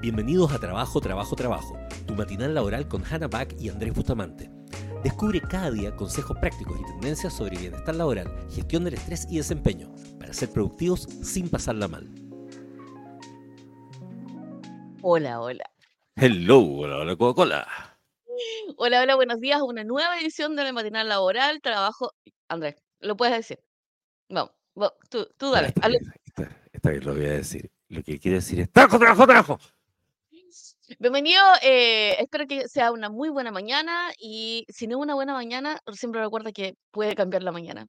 Bienvenidos a Trabajo, Trabajo, Trabajo, tu matinal laboral con Hannah Back y Andrés Bustamante. Descubre cada día consejos prácticos y tendencias sobre bienestar laboral, gestión del estrés y desempeño, para ser productivos sin pasarla mal. Hola, hola. Hello, hola, hola, Coca-Cola. Hola, hola, buenos días. Una nueva edición de la matinal laboral. Trabajo. Andrés, lo puedes decir. Vamos, vamos, tú, tú dale. Hazlo. esta- esta vez lo voy a decir. Lo que quiero decir es trabajo, trabajo, trabajo. Bienvenido. eh, espero que sea una muy buena mañana. Y si no es una buena mañana, siempre recuerda que puede cambiar la mañana.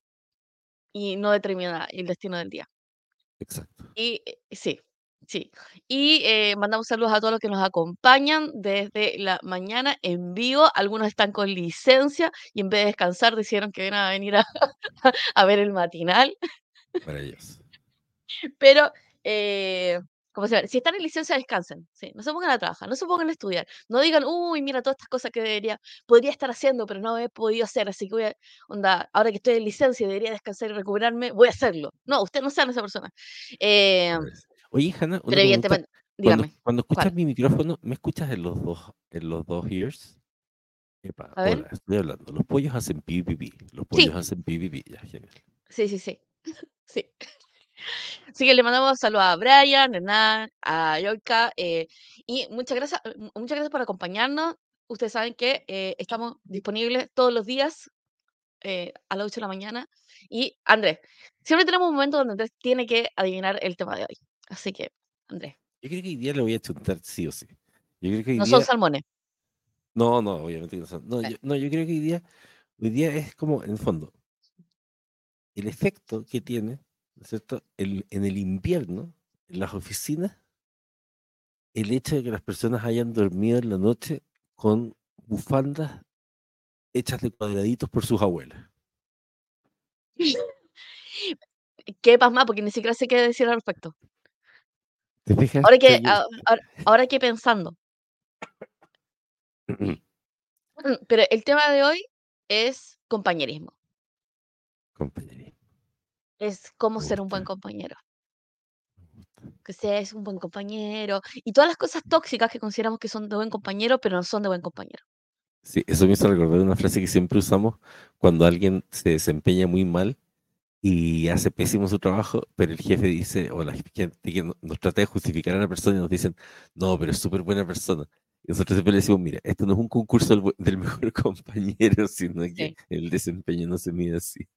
Y no determina el destino del día. Exacto. Y eh, sí, sí. Y eh, mandamos saludos a todos los que nos acompañan desde la mañana en vivo. Algunos están con licencia y en vez de descansar decidieron que iban a venir a, a ver el matinal. Maravilloso. Pero, eh, ¿cómo se llama? Si están en licencia, descansen. Sí, no se pongan a trabajar, no se pongan a estudiar. No digan, uy, mira todas estas cosas que debería, podría estar haciendo, pero no he podido hacer, así que voy a, onda, ahora que estoy en licencia y debería descansar y recuperarme, voy a hacerlo. No, ustedes no sean esa persona. Eh. Oye, Hanna, pero evidentemente, Cuando, dígame, cuando escuchas ¿cuál? mi micrófono, ¿me escuchas en los dos, en los dos ears? Epa, A ver. hola, estoy hablando. Los pollos hacen pi, pi, pi. Los pollos Sí, hacen pi, pi, pi. Ya, genial. sí, sí, sí. Sí. Así que le mandamos saludos a Brian, a Hernán, a Yorka, eh, y muchas gracias, mu- muchas gracias por acompañarnos. Ustedes saben que eh, estamos disponibles todos los días eh, a las 8 de la mañana. Y Andrés, siempre tenemos un momento donde Andrés tiene que adivinar el tema de hoy. Así que, Andrés, Yo creo que hoy día le voy a chuntar sí o sí. Yo creo que no son día. salmones. No, no, obviamente no son. No, yo, no, yo creo que hoy día, hoy día es como, en el fondo, el efecto que tiene, ¿no es cierto? El, en el invierno, en las oficinas, el hecho de que las personas hayan dormido en la noche con bufandas hechas de cuadraditos por sus abuelas. ¿Qué pasma? Porque ni siquiera sé qué decir al respecto. ¿Te fijas? Ahora que, Estoy bien. a- ahora, ahora que pensando. Pero el tema de hoy es compañerismo. Compañerismo. Es cómo ser un buen compañero. Que seas un buen compañero. Y todas las cosas tóxicas que consideramos que son de buen compañero, pero no son de buen compañero. Sí, eso me hizo recordar una frase que siempre usamos cuando alguien se desempeña muy mal y hace pésimo su trabajo, pero el jefe dice, o la gente que no- nos trata de justificar a la persona y nos dicen, no, pero es súper buena persona. Y nosotros siempre le decimos, mira, esto no es un concurso del, mejor compañero, sino que Sí. el desempeño no se mide así.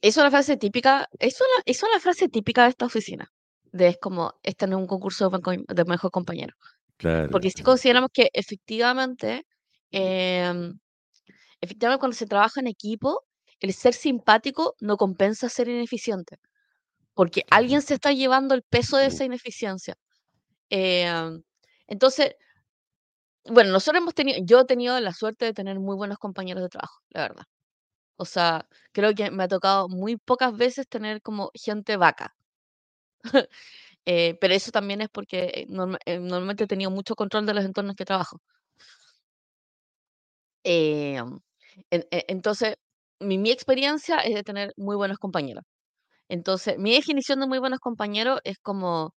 Es una frase típica, es una, es una frase típica de esta oficina. De es como, este no es un concurso de, mejor compañero. Claro, Porque si consideramos que efectivamente, em, efectivamente cuando se trabaja en equipo, el ser simpático no compensa ser ineficiente. Porque alguien se está llevando el peso de esa ineficiencia. Em, entonces, bueno, nosotros hemos tenido, yo he tenido la suerte de tener muy buenos compañeros de trabajo, la verdad. O sea, creo que me ha tocado muy pocas veces tener como gente vaca. Eh, pero eso también es porque eh, norma- eh, normalmente he tenido mucho control de los entornos que trabajo. Eh, en- e- entonces, mi, mi experiencia es de tener muy buenos compañeros. Entonces, mi definición de muy buenos compañeros es como,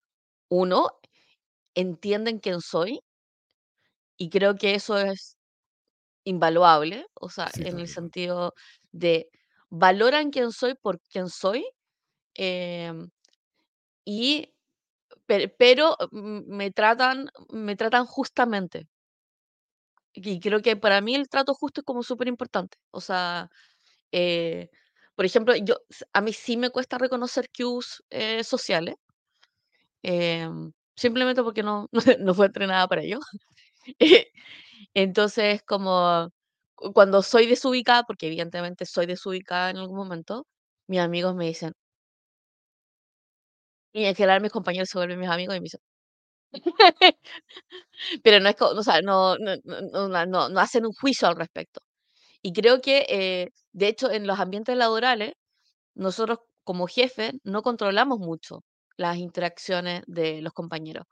uno, entienden quién soy y creo que eso es invaluable, o sea, Sí, en el sentido de valoran quién soy por quién soy em, y per- pero mm, me tratan me tratan justamente. Y creo que para mí el trato justo es como súper importante o sea eh, por ejemplo yo a mí sí me cuesta reconocer cues eh, sociales em, simplemente porque no no fue entrenada para ello entonces como cu- cuando soy desubicada porque evidentemente soy desubicada en algún momento mis amigos me dicen y en general mis compañeros se vuelven mis amigos y me dicen Pero no es co o sea, no no no no hacen un juicio al respecto. Y creo que, eh, de hecho, en los ambientes laborales, nosotros como jefes no controlamos mucho las interacciones de los compañeros.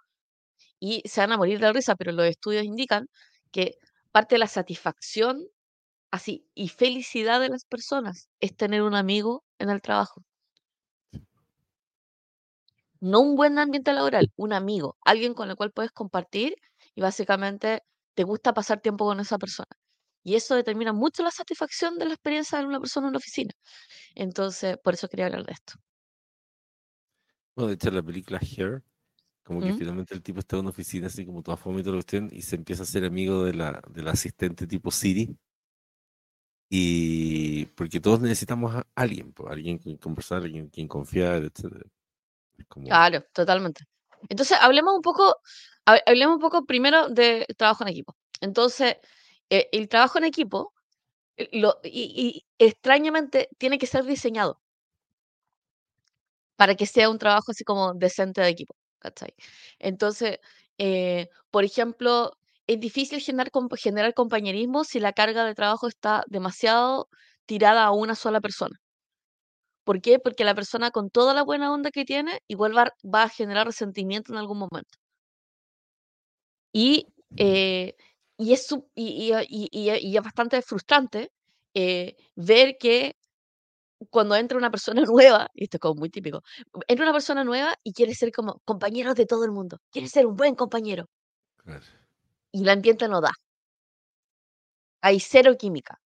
Y se van a morir de risa, pero los estudios indican que parte de la satisfacción, así, y felicidad de las personas es tener un amigo en el trabajo. No un buen ambiente laboral, un amigo, alguien con el cual puedes compartir y básicamente te gusta pasar tiempo con esa persona. Y eso determina mucho la satisfacción de la experiencia de una persona en una oficina. Entonces, por eso quería hablar de esto. Bueno, de hecho, la película Here, como que ¿Mm? finalmente el tipo está en una oficina así como toda fome y toda la cuestión, y se empieza a ser amigo de la, del asistente tipo Siri. Y porque todos necesitamos a alguien, pues, alguien con quien conversar, alguien en quien confiar, etc. Como, Claro, totalmente. Entonces, hablemos un poco, ha- hablemos un poco primero de trabajo en equipo. Entonces, eh, el trabajo en equipo, eh, lo, y, y extrañamente, tiene que ser diseñado para que sea un trabajo así como decente de equipo, ¿cachai? Entonces, eh, por ejemplo, es difícil generar, generar compañerismo si la carga de trabajo está demasiado tirada a una sola persona. ¿Por qué? Porque la persona con toda la buena onda que tiene, igual va, va a generar resentimiento en algún momento. Y, eh, y, es, y- y- y es bastante frustrante eh, ver que cuando entra una persona nueva, y esto es como muy típico, entra una persona nueva y quiere ser como compañero de todo el mundo, quiere ser un buen compañero, claro, y el ambiente no da, hay cero química,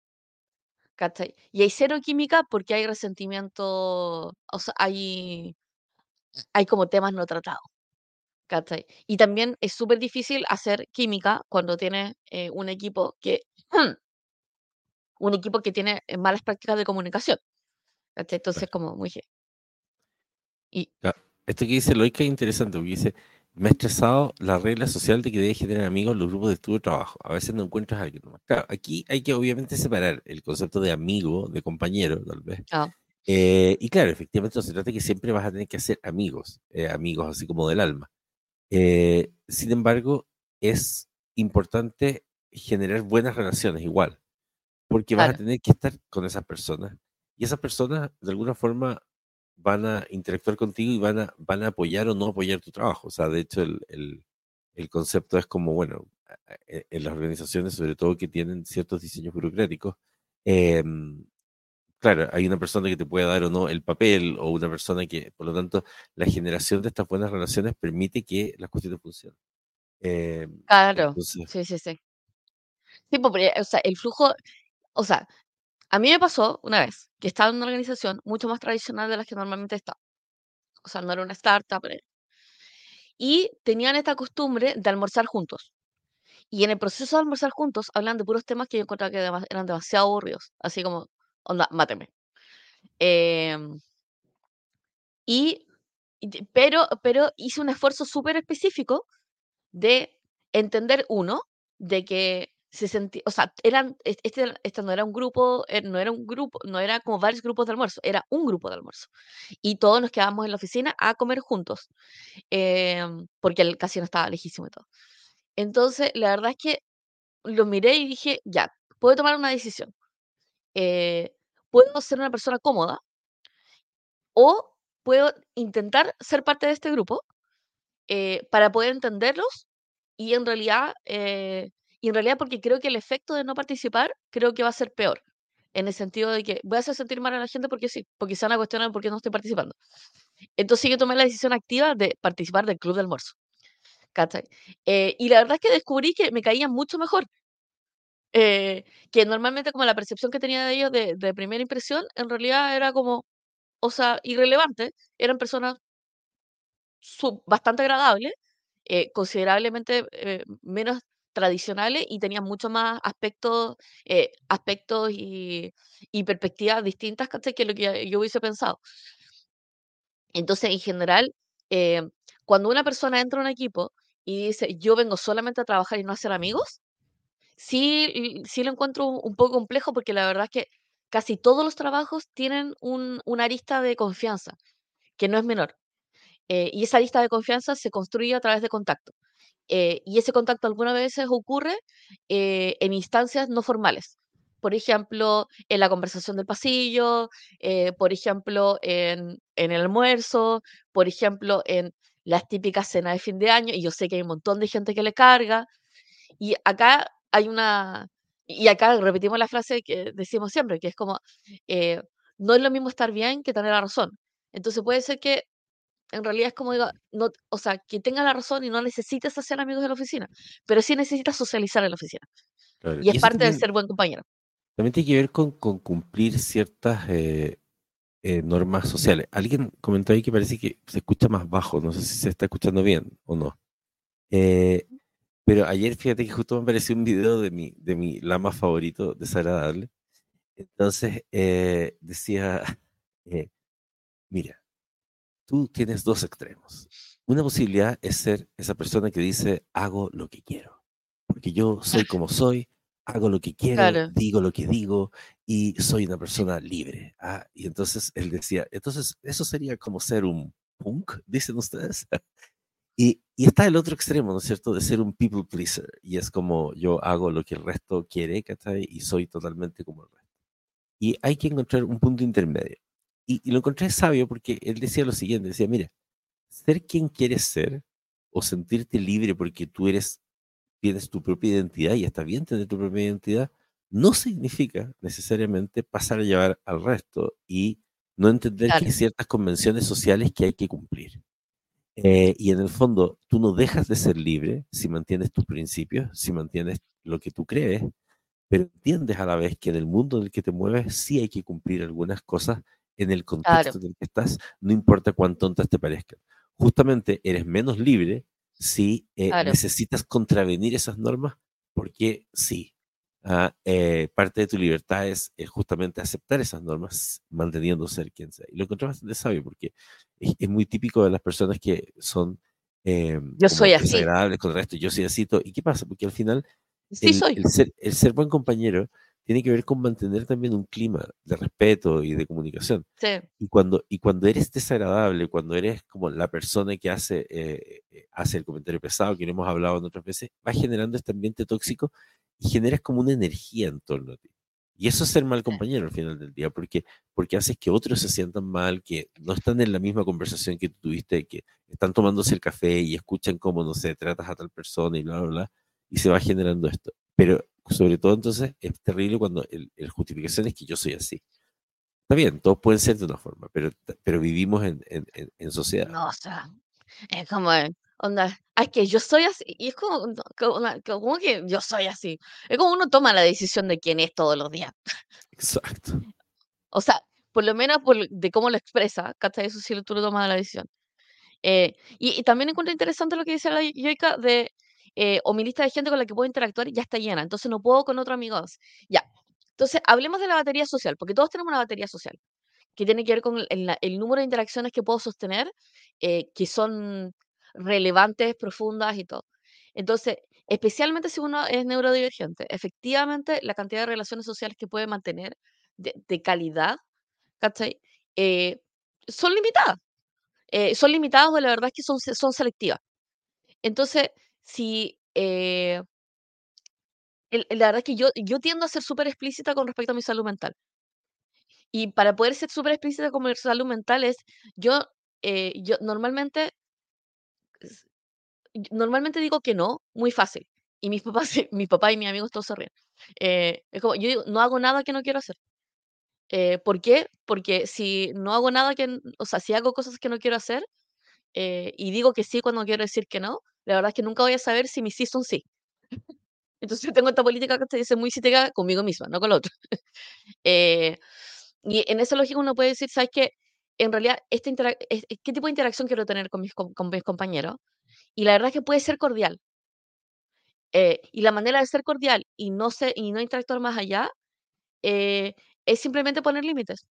¿cachai? Y hay cero química porque hay resentimiento, o sea, hay, hay como temas no tratados, ¿cachai? Y también es súper difícil hacer química cuando tienes eh, un equipo que, un equipo que tiene eh, malas prácticas de comunicación, ¿cachai? Entonces, claro. como muy... Y, Esto que dice Loica es interesante, porque dice, me ha estresado la regla social de que debes tener amigos en los grupos de estudio y trabajo. A veces no encuentras a alguien. Claro, aquí hay que obviamente separar el concepto de amigo, de compañero, tal vez. ah, Eh, y claro, efectivamente no se trata de que siempre vas a tener que hacer amigos, eh, amigos así como del alma. Eh, sin embargo, es importante generar buenas relaciones igual, porque vas a claro, tener que estar con esas personas y esas personas de alguna forma van a interactuar contigo y van a, van a apoyar o no apoyar tu trabajo. O sea, de hecho, el, el- el concepto es como, bueno, e- en las organizaciones, sobre todo que tienen ciertos diseños burocráticos, em, claro, hay una persona que te puede dar o no el papel o una persona que, por lo tanto, la generación de estas buenas relaciones permite que las cuestiones funcionen. Em, claro, entonces, sí, sí, sí. Sí, po, porque, o sea, el flujo, o sea, a mí me pasó una vez que estaba en una organización mucho más tradicional de las que normalmente está. O sea, no era una startup. eh, Y tenían esta costumbre de almorzar juntos. Y en el proceso de almorzar juntos hablan de puros temas que yo encontraba que eran demasiado aburridos. Así como, onda, máteme. Em, y, pero, pero hice un esfuerzo súper específico de entender, uno, de que se sentía, o sea, eran, es- este, este no era un grupo, eh, no era un grupo, no era como varios grupos de almuerzo, era un grupo de almuerzo. Y todos nos quedábamos en la oficina a comer juntos, em, porque el casino estaba lejísimo y todo. Entonces, la verdad es que lo miré y dije, ya, puedo tomar una decisión. eh, puedo ser una persona cómoda o puedo intentar ser parte de este grupo eh, para poder entenderlos y en realidad, eh, y en realidad porque creo que el efecto de no participar creo que va a ser peor, en el sentido de que voy a hacer sentir mal a la gente porque sí, porque se van a cuestionar por qué no estoy participando. Entonces yo tomé la decisión activa de participar del club de almuerzo. Eh, y la verdad es que descubrí que me caían mucho mejor, eh, que normalmente como la percepción que tenía de ellos de, de primera impresión, en realidad era como, o sea, irrelevante, eran personas su- bastante agradables, eh, considerablemente eh, menos tradicionales y tenían mucho más aspectos, eh, aspectos y, perspectivas distintas que lo que yo hubiese pensado. Entonces, en general, eh, cuando una persona entra a un equipo y dice, yo vengo solamente a trabajar y no a hacer amigos, sí, sí lo encuentro un, poco complejo porque la verdad es que casi todos los trabajos tienen un, una arista de confianza, que no es menor. Eh, y esa lista de confianza se construye a través de contacto. Eh, y ese contacto algunas veces ocurre eh, en instancias no formales. Por ejemplo, en la conversación del pasillo, eh, por ejemplo, en, en el almuerzo, por ejemplo, en las típicas cenas de fin de año. Y yo sé que hay un montón de gente que le carga. Y acá hay una, y acá repetimos la frase que decimos siempre, que es como, eh, no es lo mismo estar bien que tener la razón. Entonces puede ser que en realidad es como digo, no, o sea, que tenga la razón y no necesites hacer amigos en la oficina, pero sí necesitas socializar en la oficina. Claro. Y es parte de ser buen compañero. también tiene que ver con, con cumplir ciertas eh, eh, normas sociales. Alguien comentó ahí que parece que se escucha más bajo, no sé si se está escuchando bien o no. Eh, pero ayer fíjate que justo me apareció un video de mi, de mi lama favorito, desagradable. Entonces decía, mira, tú tienes dos extremos. Una posibilidad es ser esa persona que dice, hago lo que quiero, porque yo soy como soy, hago lo que quiero, Claro, digo lo que digo y soy una persona libre. Ah, y entonces él decía, entonces eso sería como ser un punk, dicen ustedes. Y, y está el otro extremo, ¿no es cierto?, de ser un people pleaser. Y es como yo hago lo que el resto quiere, ¿cachai? Y soy totalmente como el resto. Y hay que encontrar un punto intermedio. Y, y lo encontré sabio porque él decía lo siguiente, decía, mira, ser quien quieres ser o sentirte libre porque tú eres, tienes tu propia identidad y está bien tener tu propia identidad, no significa necesariamente pasar a llevar al resto y no entender que hay ciertas convenciones sociales que hay que cumplir. Eh, y en el fondo, tú no dejas de ser libre si mantienes tus principios, si mantienes lo que tú crees, pero entiendes a la vez que en el mundo en el que te mueves sí hay que cumplir algunas cosas en el claro, contexto en el que estás, no importa cuán tontas te parezcan. Justamente eres menos libre si eh, claro, necesitas contravenir esas normas, porque sí, ah, eh, parte de tu libertad es, es justamente aceptar esas normas, manteniendo ser quien sea. Y lo encontré bastante sabio, porque es, es muy típico de las personas que son eh, yo soy así. con el resto. Yo soy así. ¿Y qué pasa? Porque al final Sí el, soy. el ser, el ser buen compañero tiene que ver con mantener también un clima de respeto y de comunicación. Sí, Y cuando, y cuando eres desagradable, cuando eres como la persona que hace, eh, eh, hace el comentario pesado, que no hemos hablado en otras veces, vas generando este ambiente tóxico y generas como una energía en torno a ti. Y eso es ser mal compañero al final del día, porque, porque haces que otros se sientan mal, que no están en la misma conversación que tú tuviste, que están tomándose el café y escuchan cómo, no sé, tratas a tal persona y bla, bla, bla, y se va generando esto. Pero sobre todo entonces es terrible cuando el, el justificación es que yo soy así. Está bien, todos pueden ser de una forma, pero, pero vivimos en, en, en, en sociedad. no, o sea, es como, onda, "Ah, es que yo soy así, y es como, como como que yo soy así. Es como uno toma la decisión de quién es todos los días. Exacto. O sea, por lo menos por, de cómo lo expresa, ¿cachai? Eso sí tú lo tomas la decisión. Eh, y, y también encuentro interesante lo que dice la Yoika de eh, o mi lista de gente con la que puedo interactuar ya está llena, entonces no puedo con otros amigos. Ya. Entonces, hablemos de la batería social, porque todos tenemos una batería social. que tiene que ver con el, el número de interacciones que puedo sostener, eh, que son relevantes, profundas y todo. Entonces, especialmente si uno es neurodivergente, efectivamente la cantidad de relaciones sociales que puede mantener de, de calidad, ¿cachai? Eh, son limitadas. Eh, son limitadas o la verdad es que son, son selectivas. Entonces, si eh, el- la verdad es que yo, yo tiendo a ser súper explícita con respecto a mi salud mental. Y para poder ser súper explícita con mi salud mental es, yo, eh, yo normalmente, normalmente digo que no, muy fácil. Y mis papás, se- mi papá y mis amigos todos se ríen. Eh, es como, yo digo, no hago nada que no quiero hacer. Eh, ¿por qué? Porque si no hago nada que, o sea, si hago cosas que no quiero hacer eh, y digo que sí cuando quiero decir que no, la verdad es que nunca voy a saber si mis sí son sí. Entonces tengo esta política que te dice muy cítica conmigo misma, no con la otra. Eh, y en esa lógica uno puede decir, ¿sabes qué? En realidad, esta interac- es- es- ¿qué tipo de interacción quiero tener con mis, con mis compañeros? Y la verdad es que puede ser cordial. eh, y la manera de ser cordial y no, se, y no interactuar más allá eh, es simplemente poner límites.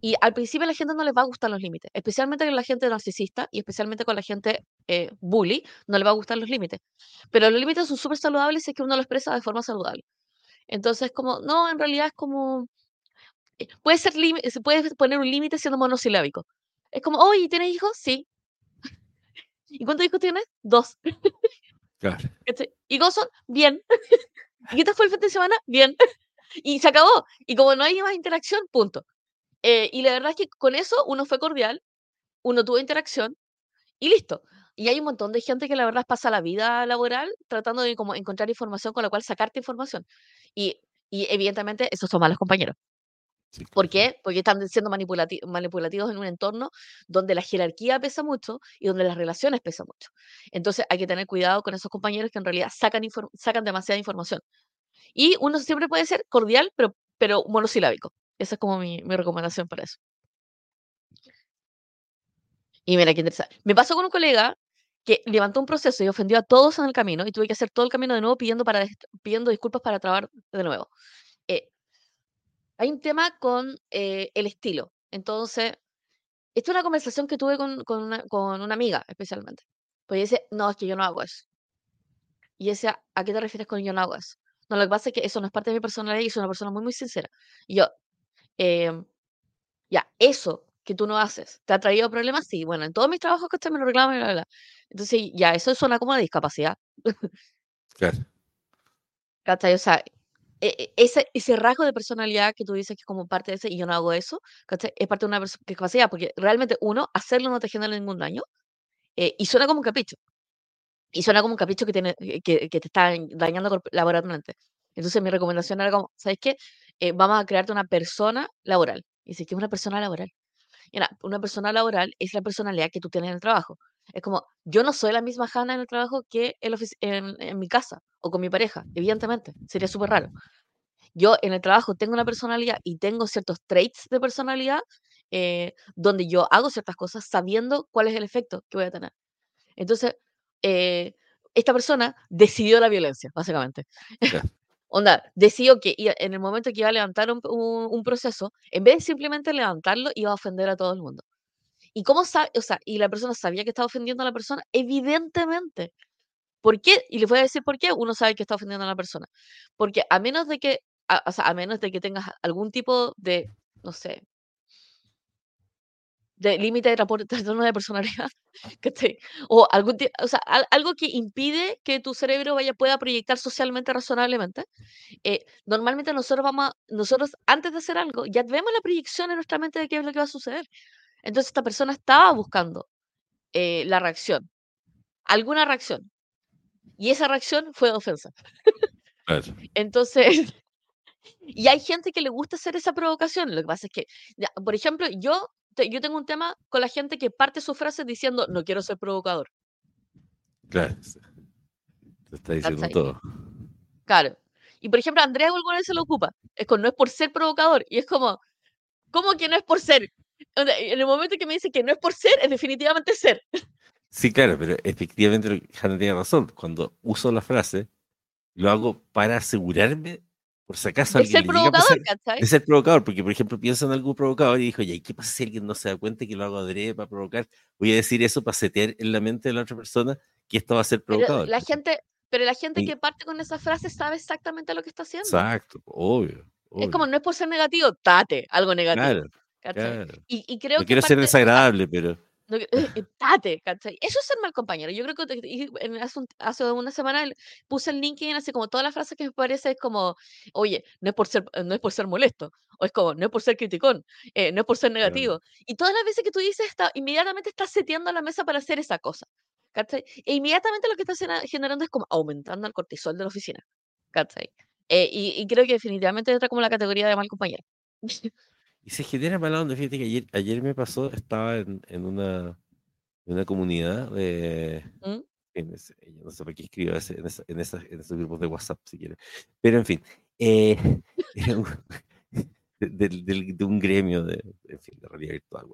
Y al principio a la gente no les va a gustar los límites, especialmente con la gente narcisista y especialmente con la gente eh, bully, no les va a gustar los límites. Pero los límites son súper saludables si es que uno los expresa de forma saludable. Entonces, como, no, en realidad es como, eh, puede ser se puede poner un límite siendo monosilábico. Es como, oye, ¿tienes hijos? Sí. ¿Y cuántos hijos tienes? Dos. Claro. ¿Y son? Bien. ¿Y qué tal fue el fin de semana? Bien. Y se acabó. Y como no hay más interacción, punto. Eh, y la verdad es que con eso uno fue cordial, uno tuvo interacción y listo. Y hay un montón de gente que la verdad pasa la vida laboral tratando de como encontrar información con la cual sacarte información. Y, y evidentemente esos son malos compañeros. ¿Por qué? Porque están siendo manipulativos en un entorno donde la jerarquía pesa mucho y donde las relaciones pesan mucho. Entonces hay que tener cuidado con esos compañeros que en realidad sacan, sacan demasiada información. Y uno siempre puede ser cordial, pero, pero monosilábico. Esa es como mi, mi recomendación para eso. Y mira, qué interesante. Me pasó con un colega que levantó un proceso y ofendió a todos en el camino y tuve que hacer todo el camino de nuevo pidiendo, para, pidiendo disculpas para trabar de nuevo. Eh, hay un tema con eh, el estilo. Entonces, esta es una conversación que tuve con, con, una, con una amiga especialmente. Pues dice, no, es que yo no hago eso. Y decía, ¿a qué te refieres con yo no hago eso? No, lo que pasa es que eso no es parte de mi personalidad y soy una persona muy, muy sincera. Y yo, em, ya, eso que tú no haces, ¿te ha traído problemas? Sí, bueno, en todos mis trabajos que usted me lo reclama y bla, bla. Entonces, ya, eso suena como una discapacidad. Claro. ¿Cachai? O sea, e, e, ese, ese rasgo de personalidad que tú dices que es como parte de ese y yo no hago eso, ¿cachai? Es parte de una discapacidad, porque realmente uno, hacerlo no te genera ningún daño eh, y suena como un capricho. Y suena como un capricho que, tiene, eh, que, que te está dañando laboralmente. Entonces mi recomendación era como, ¿sabes qué? Eh, vamos a crearte una persona laboral. Y dice, ¿qué es una persona laboral? una persona laboral es la personalidad que tú tienes en el trabajo. Es como, yo no soy la misma Hanna en el trabajo que en, en, mi casa o con mi pareja, evidentemente, sería súper raro. Yo en el trabajo tengo una personalidad y tengo ciertos traits de personalidad eh, donde yo hago ciertas cosas sabiendo cuál es el efecto que voy a tener. Entonces, eh, esta persona decidió la violencia, básicamente. Onda, decidió que en el momento que iba a levantar un, proceso, en vez de simplemente levantarlo, iba a ofender a todo el mundo. ¿Y cómo sabe? O sea, y la persona sabía que estaba ofendiendo a la persona, evidentemente. ¿Por qué? Y le voy a decir por qué uno sabe que está ofendiendo a la persona. Porque a menos de que, o sea, a menos de que tengas algún tipo de, no sé, de límite de trastorno de personalidad, o, algún, o sea, algo que impide que tu cerebro vaya, pueda proyectar socialmente razonablemente. Eh, normalmente nosotros vamos nosotros antes de hacer algo, ya vemos la proyección en nuestra mente de qué es lo que va a suceder. Entonces esta persona estaba buscando eh, la reacción, alguna reacción, y esa reacción fue de ofensa. Entonces, y hay gente que le gusta hacer esa provocación. Lo que pasa es que, por ejemplo, yo yo tengo un tema con la gente que parte su frase diciendo, no quiero ser provocador. Claro. Te está diciendo todo. Claro. Y por ejemplo, Andrea alguna vez se lo ocupa. Es como, no es por ser provocador. Y es como, ¿cómo que no es por ser? En el momento que me dice que no es por ser, es definitivamente ser. Sí, claro, pero efectivamente Hannah tiene razón. Cuando uso la frase, lo hago para asegurarme por si acaso de ser provocador, ¿cachai? De ser provocador, porque por ejemplo pienso en algún provocador y dijo, ¿y qué pasa si alguien no se da cuenta que lo hago adrede para provocar? Voy a decir eso para setear en la mente de la otra persona que esto va a ser provocador. Pero la gente, pero la gente que parte con esa frase sabe exactamente lo que está haciendo. Exacto, obvio. Es como, no es por ser negativo, tate, algo negativo. Claro, Y, creo no quiero ser desagradable, pero eh, eh, ¿cachai? Eso es ser mal compañero. Yo creo que hace, una semana puse el LinkedIn así como todas las frases que me parece es como, oye, no es por ser, no es por ser molesto, o es como, no es por ser criticón, eh, no es por ser negativo. Y todas las veces que tú dices, está, inmediatamente estás seteando la mesa para hacer esa cosa. ¿cachai? E inmediatamente lo que estás generando es como aumentando el cortisol de la oficina. ¿cachai? y, creo que definitivamente entra como la categoría de mal compañero. Y se genera mala onda. Fíjate que ayer, ayer me pasó, estaba en, en una, en una comunidad de. ¿Mm? En ese, no sé por qué escribo en, esa, en, en, esos grupos de WhatsApp, si quieres. Pero en fin, eh, de, de, de, un gremio de, en fin, de realidad virtual,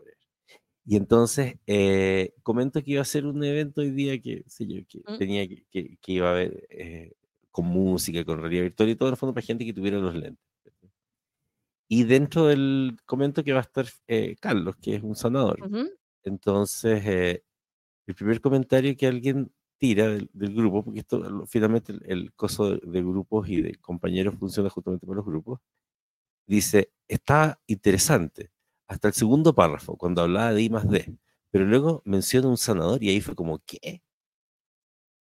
Y entonces eh, comento que iba a ser un evento hoy día que, sé yo, que ¿Mm? tenía que, que, que, iba a haber eh, con música, con realidad virtual y todo en el fondo para gente que tuviera los lentes. Y dentro del comento que va a estar eh, Carlos, que es un sanador. Entonces, eh, el primer comentario que alguien tira del, grupo, porque esto finalmente el, coso de, grupos y de compañeros funciona justamente por los grupos, dice, está interesante, hasta el segundo párrafo, cuando hablaba de I más D, pero luego menciona un sanador y ahí fue como, ¿qué?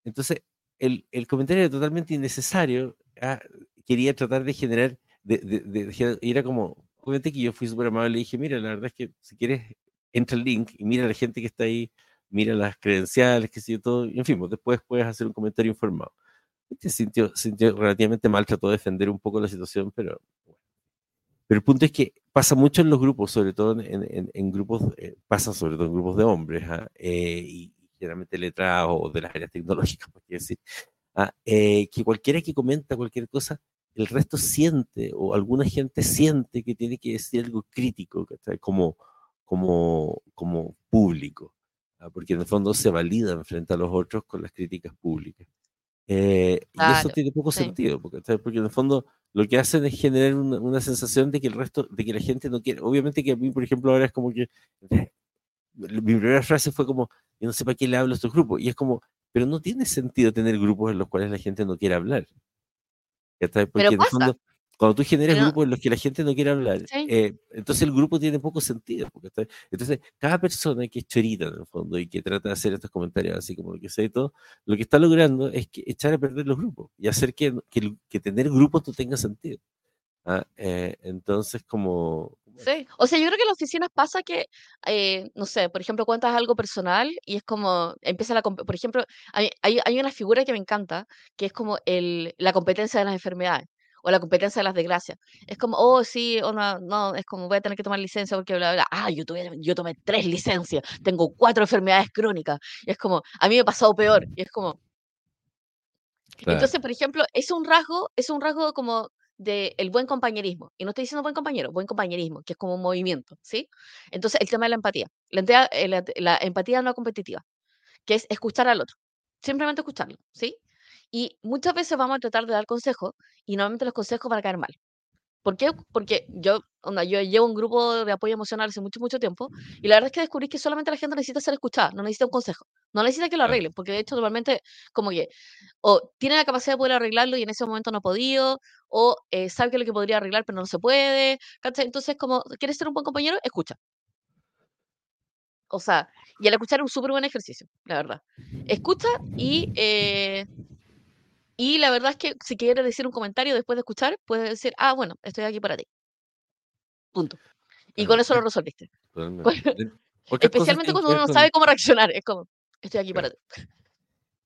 Entonces, el, el comentario era totalmente innecesario, ah, quería tratar de generar de, de, y era como, obviamente que yo fui súper amable y dije, mira, la verdad es que si quieres, entra el link y mira a la gente que está ahí, mira las credenciales, que sé todo, y en fin, pues después puedes hacer un comentario informado. Se sintió, sintió relativamente mal, trató de defender un poco la situación, pero Pero el punto es que pasa mucho en los grupos, sobre todo en, grupos, eh, pasa sobre todo en grupos de hombres, ¿ah? eh, y generalmente letrados o de las áreas tecnológicas, por decir, ¿ah? eh, que cualquiera que comenta cualquier cosa, el resto siente, o alguna gente siente que tiene que decir algo crítico, como, como, como público, ¿ah? porque en el fondo se valida frente a los otros con las críticas públicas. y eso tiene poco sentido, porque, porque en el fondo lo que hacen es generar una, sensación de que el resto, de que la gente no quiere. Obviamente que a mí, por ejemplo, ahora es como que eh, mi primera frase fue como, yo no sé para qué le hablo a estos grupos. Y es como, pero no tiene sentido tener grupos en los cuales la gente no quiere hablar. Porque pero en el fondo, cuando tú generas grupos en los que la gente no quiere hablar, eh, entonces el grupo tiene poco sentido. Porque entonces, cada persona que es chorita en el fondo y que trata de hacer estos comentarios así como lo que sea y todo, lo que está logrando es que echar a perder los grupos y hacer que, que, tener grupos no tenga sentido. ¿Ah? Eh, entonces, como, Sí, o sea, yo creo que en las oficinas pasa que, eh, no sé, por ejemplo, cuentas algo personal y es como, empieza la, por ejemplo, hay, hay, hay, una figura que me encanta, que es como el, la competencia de las enfermedades o la competencia de las desgracias. Es como, oh, sí, o no, no, es como voy a tener que tomar licencia porque bla, bla, Ah, yo, tuve, yo tomé tres licencias, tengo cuatro enfermedades crónicas. Y es como, a mí me ha pasado peor. Y es como... Entonces, por ejemplo, es un rasgo, es un rasgo como de el buen compañerismo. Y no estoy diciendo buen compañero, buen compañerismo, que es como un movimiento, ¿sí? Entonces, el tema de la empatía. La, eh, la empatía no competitiva, que es escuchar al otro. Simplemente escucharlo, ¿sí? Y muchas veces vamos a tratar de dar consejos y normalmente los consejos van a caer mal. ¿Por qué? Porque yo, onda, yo llevo un grupo de apoyo emocional hace mucho, mucho tiempo y la verdad es que descubrí que solamente la gente necesita ser escuchada, no necesita un consejo, no necesita que lo arreglen, porque de hecho normalmente como que o tiene la capacidad de poder arreglarlo y en ese momento no ha podido, o eh, sabe que lo que podría arreglar pero no se puede, Entonces como, ¿quieres ser un buen compañero? Escucha. O sea, y al escuchar es un súper buen ejercicio, la verdad. Escucha y eh, y la verdad es que si quieres decir un comentario después de escuchar, puedes decir, ah, bueno, estoy aquí para ti. Punto. Y con eso lo resolviste. Especialmente cuando uno no sabe cómo reaccionar. Es como, estoy aquí para ti.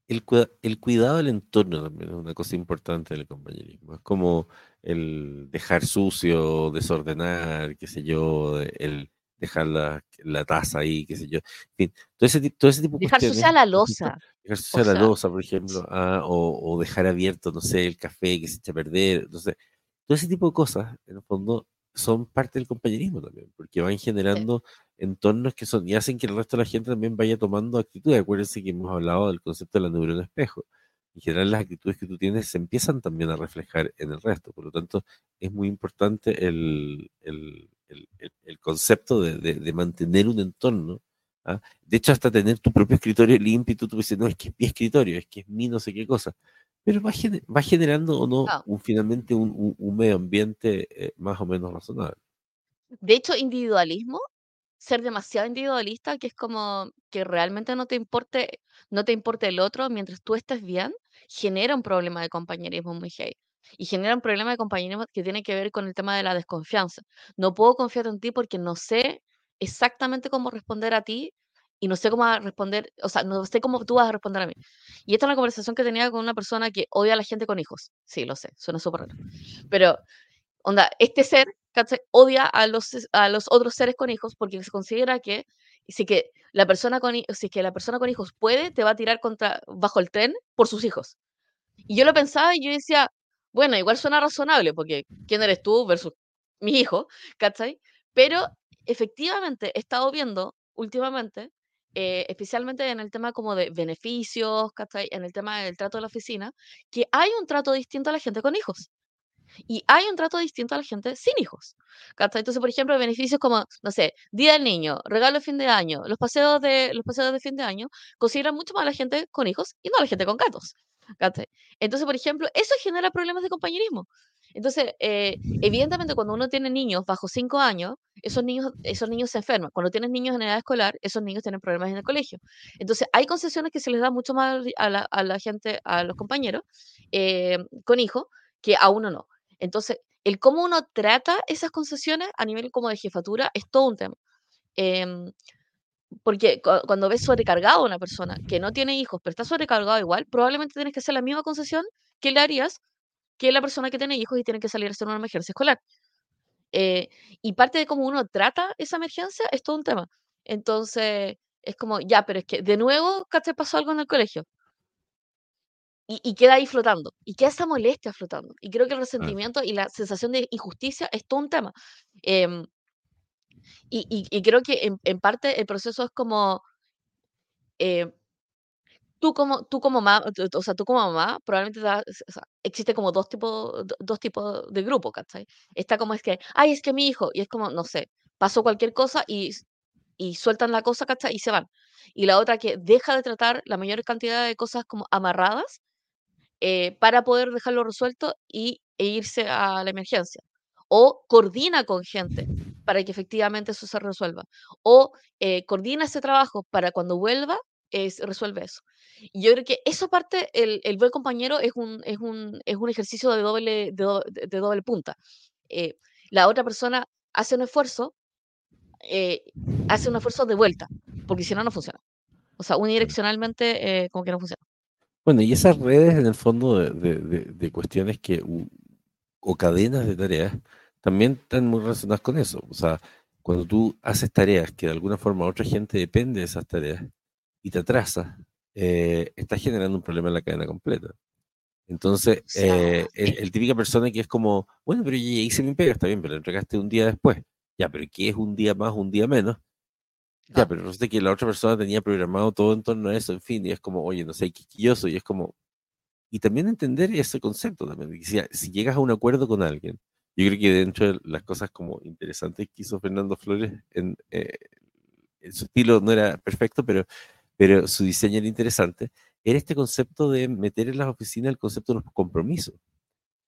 El, el, cuidado del entorno también es una cosa importante del compañerismo. Es como el dejar sucio, desordenar, qué sé yo, el dejar la, la taza ahí, qué sé yo. En fin, todo ese, todo ese tipo de Dejar sucia la losa. Dejar sucia la losa, por ejemplo, ah, o, o, dejar abierto, no sé, el café que se echa a perder, no sé. Todo ese tipo de cosas, en el fondo, son parte del compañerismo también, porque van generando entornos que son y hacen que el resto de la gente también vaya tomando actitudes. Acuérdense que hemos hablado del concepto de la neurona espejo. En general, las actitudes que tú tienes se empiezan también a reflejar en el resto. Por lo tanto, es muy importante el, el el, concepto de, mantener un entorno. ¿ah? De hecho, hasta tener tu propio escritorio limpio y tú, dices, no, es que es mi escritorio, es que es mi no sé qué cosa. Pero va, va generando o no un, finalmente un, medio ambiente eh, más o menos razonable. De hecho, individualismo, ser demasiado individualista, que es como que realmente no te importe, no te importe el otro mientras tú estés bien, genera un problema de compañerismo muy heavy y genera un problema de compañerismo que tiene que ver con el tema de la desconfianza. No puedo confiar en ti porque no sé exactamente cómo responder a ti y no sé cómo responder, o sea, no sé cómo tú vas a responder a mí. Y esta es una conversación que tenía con una persona que odia a la gente con hijos. Sí, lo sé, suena súper raro. Pero, onda, este ser odia a los, a los otros seres con hijos porque se considera que si que la persona con si que la persona con hijos puede, te va a tirar contra bajo el tren por sus hijos. Y yo lo pensaba y yo decía, bueno, igual suena razonable, porque ¿quién eres tú versus mi hijo? ¿Cachai? Pero efectivamente he estado viendo últimamente, eh, especialmente en el tema como de beneficios, ¿cachai? En el tema del trato de la oficina, que hay un trato distinto a la gente con hijos. Y hay un trato distinto a la gente sin hijos. ¿cachai? Entonces, por ejemplo, beneficios como, no sé, Día del Niño, regalo de fin de año, los paseos de, los paseos de fin de año, consideran mucho más a la gente con hijos y no a la gente con gatos. Entonces, por ejemplo, eso genera problemas de compañerismo. Entonces, eh, evidentemente, cuando uno tiene niños bajo 5 años, esos niños, esos niños se enferman. Cuando tienes niños en edad escolar, esos niños tienen problemas en el colegio. Entonces, hay concesiones que se les da mucho más a la, a la gente, a los compañeros eh, con hijos, que a uno no. Entonces, el cómo uno trata esas concesiones a nivel como de jefatura es todo un tema. Em, porque cuando ves sobrecargado a una persona que no tiene hijos, pero está sobrecargado igual, probablemente tienes que hacer la misma concesión que le harías que la persona que tiene hijos y tiene que salir a hacer una emergencia escolar. Eh, y parte de cómo uno trata esa emergencia es todo un tema. Entonces, es como, ya, pero es que de nuevo, ¿cachai? Pasó algo en el colegio. Y, y queda ahí flotando. Y queda esa molestia flotando. Y creo que el resentimiento y la sensación de injusticia es todo un tema. Em, y, y- y creo que en, en parte el proceso es como, eh, tú como, tú como mamá, o sea, tú como mamá, probablemente te das- o sea, existe como dos tipos, do- dos tipos de grupos, ¿cachai? Está como es que, ay, es que mi hijo, y es como, no sé, pasó cualquier cosa y, y sueltan la cosa, ¿cachai? Y se van. Y la otra que deja de tratar la mayor cantidad de cosas como amarradas eh, para poder dejarlo resuelto y, e irse a la emergencia. O coordina con gente para que efectivamente eso se resuelva. O eh, coordina ese trabajo para cuando vuelva, es, resuelve eso. Y yo creo que eso parte, el, el buen compañero es un, es un, es un ejercicio de doble, de, de- doble punta. Eh, la otra persona hace un esfuerzo, eh, hace un esfuerzo de vuelta, porque si no, no funciona. O sea, unidireccionalmente, eh, como que no funciona. Bueno, y esas redes en el fondo de, de- de- cuestiones que, o cadenas de tareas, también están muy relacionadas con eso. O sea, cuando tú haces tareas que de alguna forma otra gente depende de esas tareas y te atrasas, eh, estás generando un problema en la cadena completa. Entonces, eh, el, el típica persona que es como, bueno, pero yo ya hice mi pega, está bien, pero lo entregaste un día después. Ya, pero ¿qué es un día más, un día menos? Ya, pero resulta que la otra persona tenía programado todo en torno a eso, en fin, y es como, oye, no sé, quisquilloso, y es como, y también entender ese concepto también, si, si llegas a un acuerdo con alguien, yo creo que dentro de las cosas como interesantes que hizo Fernando Flores, en, eh, su estilo no era perfecto, pero, pero su diseño era interesante, era este concepto de meter en las oficinas el concepto de los compromisos,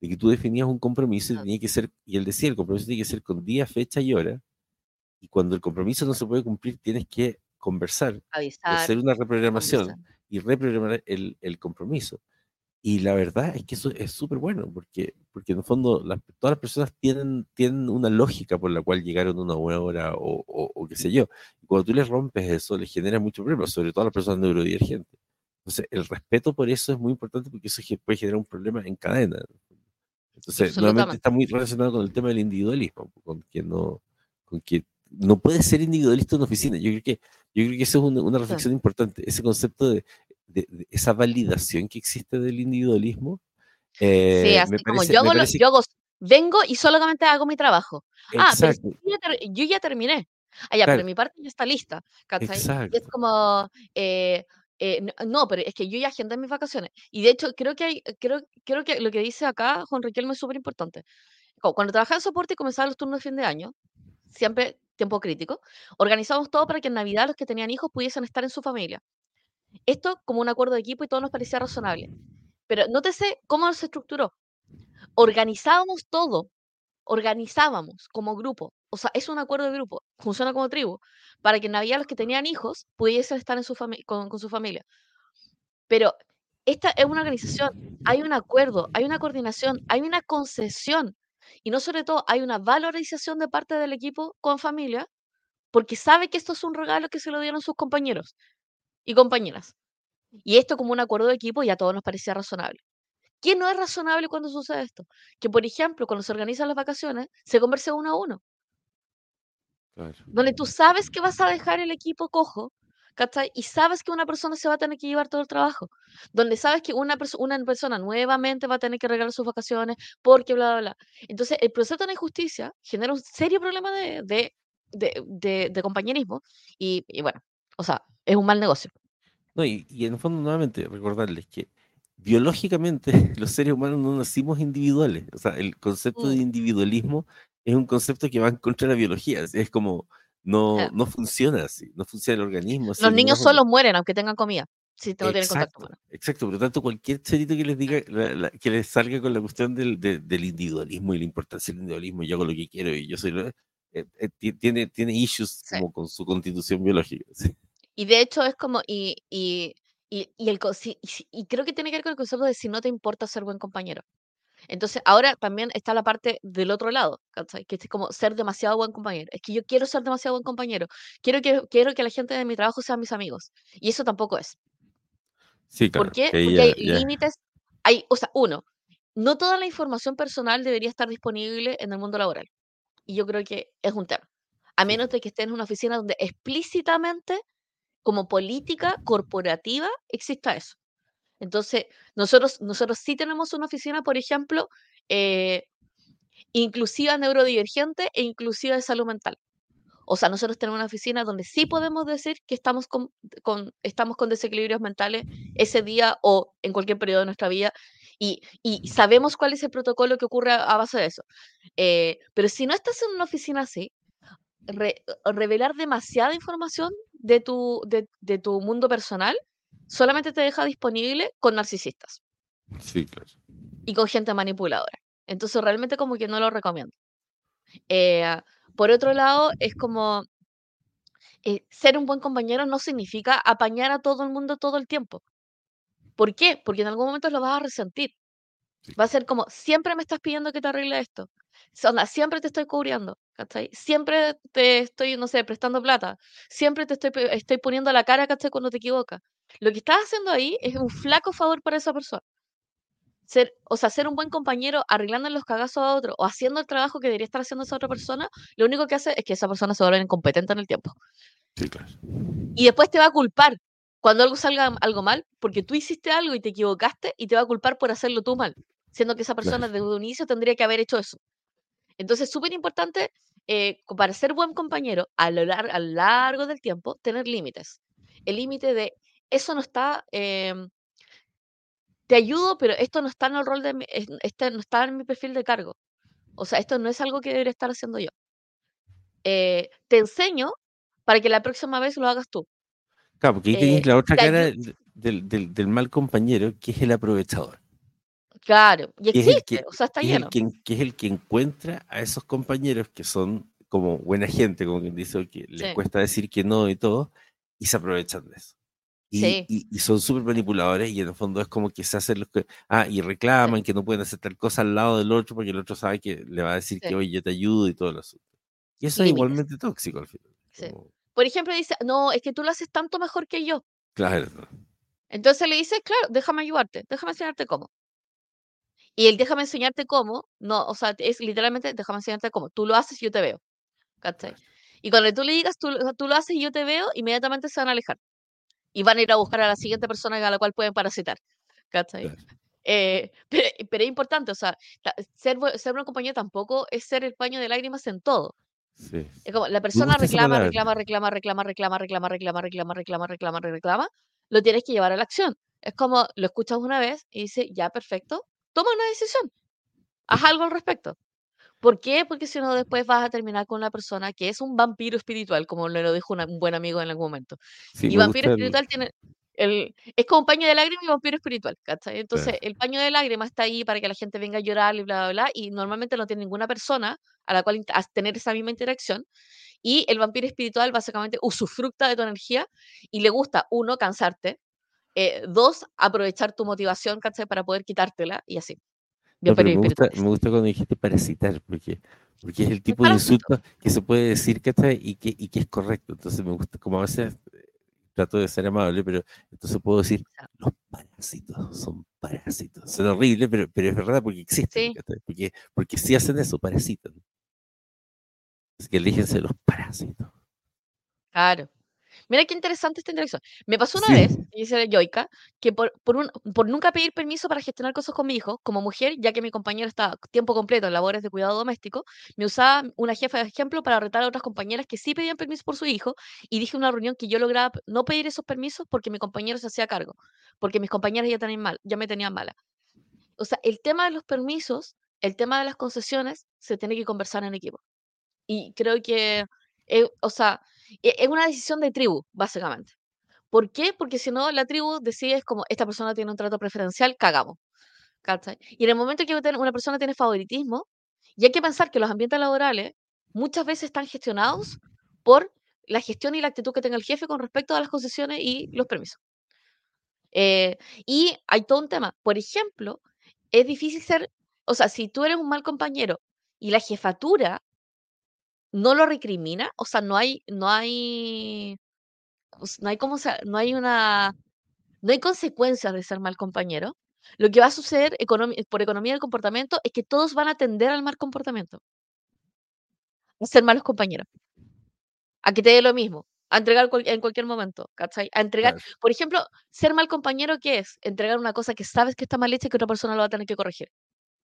de que tú definías un compromiso y tenía que ser, y él decía, el compromiso tiene que ser con día, fecha y hora, y cuando el compromiso no se puede cumplir, tienes que conversar avisar, hacer una reprogramación conversar. y reprogramar el, el compromiso. Y la verdad es que eso es súper bueno, porque, porque en el fondo las- todas las personas tienen, tienen una lógica por la cual llegaron a una buena hora o, o, o qué sé yo. Y cuando tú les rompes eso, les genera mucho problema, sobre todo a las personas neurodivergentes. Entonces, el respeto por eso es muy importante porque eso puede generar un problema en cadena. Entonces, nuevamente está muy relacionado con el tema del individualismo, con que no, con que no puedes ser individualista en una oficina. Yo creo que, yo creo que eso es una, una Sí. reflexión importante, ese concepto de, de- de esa validación que existe del individualismo. Sí, eh, me así como parece, yo hago, parece yo hago, vengo y solamente hago mi trabajo. Ah, pero yo ya, ter- yo ya terminé. Ah, ya, pero mi parte ya está lista. Y es como, eh, eh, no, pero es que yo ya agendé mis vacaciones. Y de hecho, creo que hay, creo, creo que lo que dice acá Juan Riquelme es súper importante. Cu- Cuando trabajaba en soporte y comenzaba los turnos de fin de año, siempre tiempo crítico, organizábamos todo para que en Navidad los que tenían hijos pudiesen estar en su familia. Esto como un acuerdo de equipo y todo nos parecía razonable. Pero nótese cómo se estructuró. Organizábamos todo, organizábamos como grupo. O sea, es un acuerdo de grupo, funciona como tribu, para que en Navidad los que tenían hijos pudiesen estar en su con, con su familia. Pero esta es una organización, hay un acuerdo, hay una coordinación, hay una concesión. Y no sobre todo, hay una valorización de parte del equipo con familia, porque sabe que esto es un regalo que se lo dieron sus compañeros y compañeras. Y esto como un acuerdo de equipo y a todos nos parecía razonable. ¿Qué no es razonable cuando sucede esto? Que, por ejemplo, cuando se organizan las vacaciones, se converse uno a uno, claro. donde tú sabes que vas a dejar el equipo cojo, ¿cachai? Y sabes que una persona se va a tener que llevar todo el trabajo, donde sabes que una, perso- una persona nuevamente va a tener que regalar sus vacaciones porque bla, bla, bla. Entonces, el proceso de injusticia genera un serio problema de, de, de, de- de compañerismo y, y bueno, o sea, es un mal negocio. No, y, y en el fondo, nuevamente, recordarles que biológicamente los seres humanos no nacimos individuales. O sea, el concepto de Mm, individualismo es un concepto que va en contra de la biología. Es, como, no, claro. no funciona así, no funciona el organismo así Los niños solos mueren aunque tengan comida, si no tienen contacto Exacto, humano. exacto. Por lo tanto, cualquier charito que les diga, la- la- que les salga con la cuestión del, de- del individualismo y la importancia del individualismo, yo hago lo que quiero y yo soy lo. eh, eh, ti- tiene, tiene issues Sí. como con su constitución biológica. sí. Y de hecho es como, y, y, y, y el, y, creo que tiene que ver con el concepto de si no te importa ser buen compañero. Entonces, ahora también está la parte del otro lado, ¿cachai? Que es como ser demasiado buen compañero. Es que yo quiero ser demasiado buen compañero. Quiero que, quiero que la gente de mi trabajo sean mis amigos. Y eso tampoco es. Sí, ¿Por claro. qué? que ahí Porque hay ya- límites. Hay, o sea, uno, no toda la información personal debería estar disponible en el mundo laboral. Y yo creo que es un tema. A menos de que estés en una oficina donde explícitamente, como política corporativa, exista eso. Entonces, nosotros, nosotros sí tenemos una oficina, por ejemplo, eh, inclusiva neurodivergente e inclusiva de salud mental. O sea, nosotros tenemos una oficina donde sí podemos decir que estamos con, con, estamos con desequilibrios mentales ese día o en cualquier periodo de nuestra vida y, y sabemos cuál es el protocolo que ocurre a, a base de eso. Eh, pero si no estás en una oficina así, re, revelar demasiada información de tu, de, de tu mundo personal solamente te deja disponible con narcisistas. Sí, claro. Y con gente manipuladora. Entonces realmente como que no lo recomiendo. Eh, por otro lado, es como eh, ser un buen compañero no significa apañar a todo el mundo todo el tiempo. ¿Por qué? Porque en algún momento lo vas a resentir. Sí. Va a ser como, siempre me estás pidiendo que te arregle esto. Onda, siempre te estoy cubriendo, ¿cachai? Siempre te estoy, no sé, prestando plata. Siempre te estoy, estoy poniendo la cara, ¿cachai? Cuando te equivocas. Lo que estás haciendo ahí es un flaco favor para esa persona. Ser, o sea, ser un buen compañero arreglando los cagazos a otro o haciendo el trabajo que debería estar haciendo esa otra persona, lo único que hace es que esa persona se vuelva incompetente en el tiempo. Sí, claro. Y después te va a culpar cuando algo salga algo mal, porque tú hiciste algo y te equivocaste y te va a culpar por hacerlo tú mal, siendo que esa persona Claro. desde un inicio tendría que haber hecho eso. Entonces, súper importante eh, para ser buen compañero a lo, lar- a lo largo del tiempo, tener límites. El límite de eso no está, em, te ayudo, pero esto no está en el rol de mi, es- este no está en mi perfil de cargo. O sea, esto no es algo que debería estar haciendo yo. Eh, te enseño para que la próxima vez lo hagas tú. Claro, porque ahí tenéis Eh, la otra cara del- del mal compañero, que es el aprovechador. Claro, y Que es existe, que, o sea, está que es el lleno. que, que es el que encuentra a esos compañeros que son como buena gente, como quien dice, que les Sí, cuesta decir que no y todo, y se aprovechan de eso. Y, sí, y- y son súper manipuladores y en el fondo es como que se hacen los que, ah, y sí, reclaman que no pueden hacer tal cosa al lado del otro porque el otro sabe que le va a decir que, sí. oye, yo te ayudo y todo el asunto. Y eso es Límites. igualmente tóxico al final. Sí. como- Por ejemplo, dice, no, es que tú lo haces tanto mejor que yo. claro. Entonces le dices, claro, déjame ayudarte, déjame enseñarte cómo. Y el déjame enseñarte cómo, no, o sea, es literalmente déjame enseñarte cómo. Tú lo haces y yo te veo. ¿Cachai? Y cuando tú le digas, tú, tú lo haces y yo te veo, inmediatamente se van a alejar. Y van a ir a buscar a la siguiente persona a la cual pueden parasitar. ¿Cachai? Eh, pero, pero es importante, o sea, ser, ser una compañía tampoco es ser el paño de lágrimas en todo. Sí. Es como la persona reclama, reclama, reclama, reclama, reclama, reclama, reclama, reclama, reclama, reclama, reclama, lo tienes que llevar a la acción. Es como lo escuchas una vez y dices, ya, perfecto, toma una decisión, haz algo al respecto. ¿Por qué? Porque si no, después vas a terminar con una persona que es un vampiro espiritual, como le lo dijo una- un buen amigo en algún momento. Sí, Y vampiro gusta el, espiritual tiene. El, es como un paño de lágrimas y vampiro espiritual, ¿cachai? Entonces, el paño de lágrimas está ahí para que la gente venga a llorar y bla, bla, bla, y normalmente no tiene ninguna persona a la cual a tener esa misma interacción. Y el vampiro espiritual básicamente usufructa de tu energía y le gusta, uno, cansarte, eh, dos, aprovechar tu motivación, ¿cachai? Para poder quitártela y así. No, pero Vampiro me gusta, espiritual. me gusta cuando dijiste parasitar, porque, porque es el tipo de insulto que se puede decir ¿cachai? y que, y que es correcto. Entonces me gusta, como a veces eh, trato de ser amable, pero entonces puedo decir, los parásitos son parásitos. Son horrible, pero, pero es verdad porque existen, Sí. Porque, porque si hacen eso, parasitan. Así que eléjense los parásitos. claro. Mira qué interesante esta interacción. Me pasó una Sí, vez, dice Yoika, que por, por, un- por nunca pedir permiso para gestionar cosas con mi hijo, como mujer, ya que mi compañero estaba tiempo completo en labores de cuidado doméstico, me usaba una jefa de ejemplo para retar a otras compañeras que sí pedían permiso por su hijo, y dije en una reunión que yo lograba no pedir esos permisos porque mi compañero se hacía cargo, porque mis compañeras ya, tenían mal, ya me tenían mala. O sea, el tema de los permisos, el tema de las concesiones, se tiene que conversar en equipo. Y creo que, eh, o sea, es una decisión de tribu, básicamente. ¿Por qué? Porque si no, la tribu decide es como, esta persona tiene un trato preferencial, cagamos. Y en el momento que una persona tiene favoritismo, y hay que pensar que los ambientes laborales muchas veces están gestionados por la gestión y la actitud que tenga el jefe con respecto a las concesiones y los permisos. Eh, y hay todo un tema. Por ejemplo, es difícil ser, o sea, si tú eres un mal compañero y la jefatura no lo recrimina, o sea, no hay, no hay, o s- no hay como, no hay una, no hay consecuencias de ser mal compañero. Lo que va a suceder por economía del comportamiento es que todos van a tender al mal comportamiento. a ser malos compañeros. A que te dé lo mismo, a entregar en cualquier momento, ¿cachai? A entregar, por ejemplo, ser mal compañero, ¿qué es? Entregar una cosa que sabes que está mal hecha y que otra persona lo va a tener que corregir.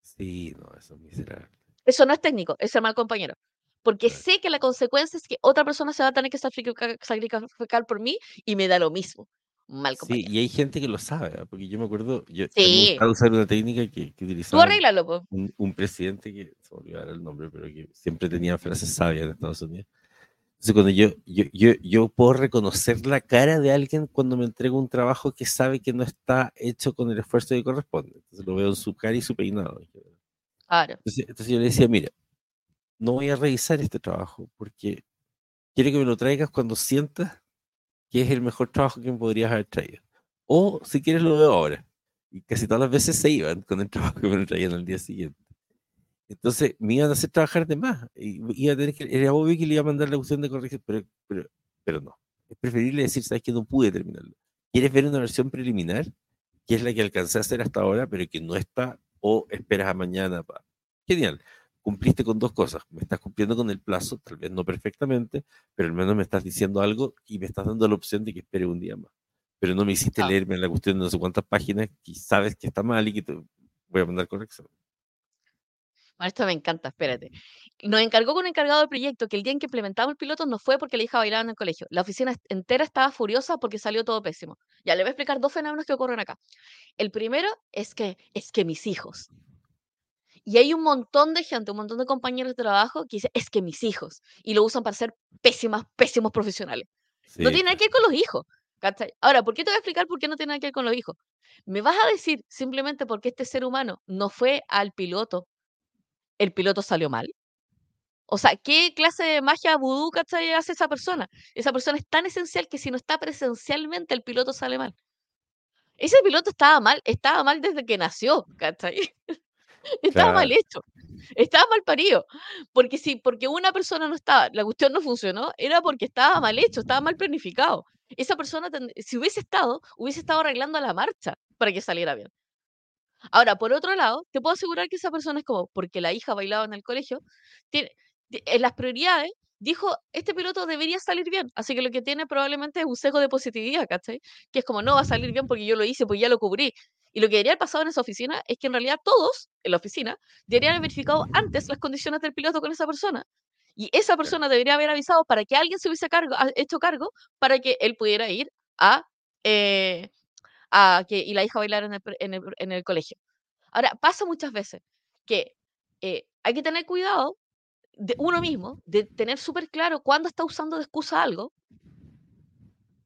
Sí, no, eso es miserable. Eso no es técnico, es ser mal compañero. Porque sé que la consecuencia es que otra persona se va a tener que sacrificar por mí y me da lo mismo. Mal compañero. Sí, y hay gente que lo sabe, ¿ah? porque yo me acuerdo, yo sí. me usar una técnica que, que utilizaba un, un, presidente que, se olvidó el nombre, pero que siempre tenía frases sabias en Estados Unidos. Entonces, cuando yo, yo, yo, yo puedo reconocer la cara de alguien cuando me entrego un trabajo que sabe que no está hecho con el esfuerzo que corresponde. Entonces lo veo en su cara y su peinado. Claro. Entonces, yo le decía, mira, no voy a revisar este trabajo porque quiero que me lo traigas cuando sientas que es el mejor trabajo que me podrías haber traído. O si quieres lo veo ahora. Y casi todas las veces se iban con el trabajo que me lo traían al día siguiente. Entonces me iban a hacer trabajar de más. Y iba a tener que, era obvio que le iba a mandar la opción de corregir, pero, pero, pero no. Es preferible decir, sabes que no pude terminarlo. ¿Quieres ver una versión preliminar? Que es la que alcancé a hacer hasta ahora, pero que no está o esperas a mañana. Pa. Genial. Cumpliste con dos cosas. Me estás cumpliendo con el plazo, tal vez no perfectamente, pero al menos me estás diciendo algo y me estás dando la opción de que espere un día más. Pero no me hiciste leerme la cuestión de no sé cuántas páginas y sabes que está mal y que te voy a mandar corrección. esto me encanta, espérate. Nos encargó con un encargado del proyecto que el día en que implementamos el piloto no fue porque la hija bailaba en el colegio. La oficina entera estaba furiosa porque salió todo pésimo. Ya le voy a explicar dos fenómenos que ocurren acá. El primero es que es que mis hijos. Y hay un montón de gente, un montón de compañeros de trabajo que dicen, es que mis hijos, y lo usan para ser pésimas, pésimos profesionales. no tiene nada que ver con los hijos. Ahora, ¿por qué te voy a explicar por qué no tiene nada que ver con los hijos? ¿Me vas a decir simplemente porque este ser humano no fue al piloto, el piloto salió mal? O sea, ¿qué clase de magia vudú ¿cachai? hace esa persona? Esa persona es tan esencial que si no está presencialmente, el piloto sale mal. Ese piloto estaba mal, estaba mal desde que nació, ¿cachai? Estaba mal hecho. Estaba mal parido. Porque si, porque una persona no estaba, la cuestión no funcionó, era porque estaba mal hecho, estaba mal planificado. Esa persona, si hubiese estado, hubiese estado arreglando la marcha para que saliera bien. Ahora, por otro lado, te puedo asegurar que esa persona es como, porque la hija bailaba en el colegio, tiene, en las prioridades, dijo, este piloto debería salir bien. Así que lo que tiene probablemente es un sesgo de positividad, ¿cachai? Que es como, no va a salir bien porque yo lo hice, porque ya lo cubrí. Y lo que debería haber pasado en esa oficina es que en realidad todos en la oficina deberían haber verificado antes las condiciones del piloto con esa persona. Y esa persona debería haber avisado para que alguien se hubiese cargo, hecho cargo para que él pudiera ir a, eh, a que y la hija bailar en el, en, el, en el, colegio. Ahora, pasa muchas veces que eh, hay que tener cuidado de uno mismo, de tener súper claro cuándo está usando de excusa algo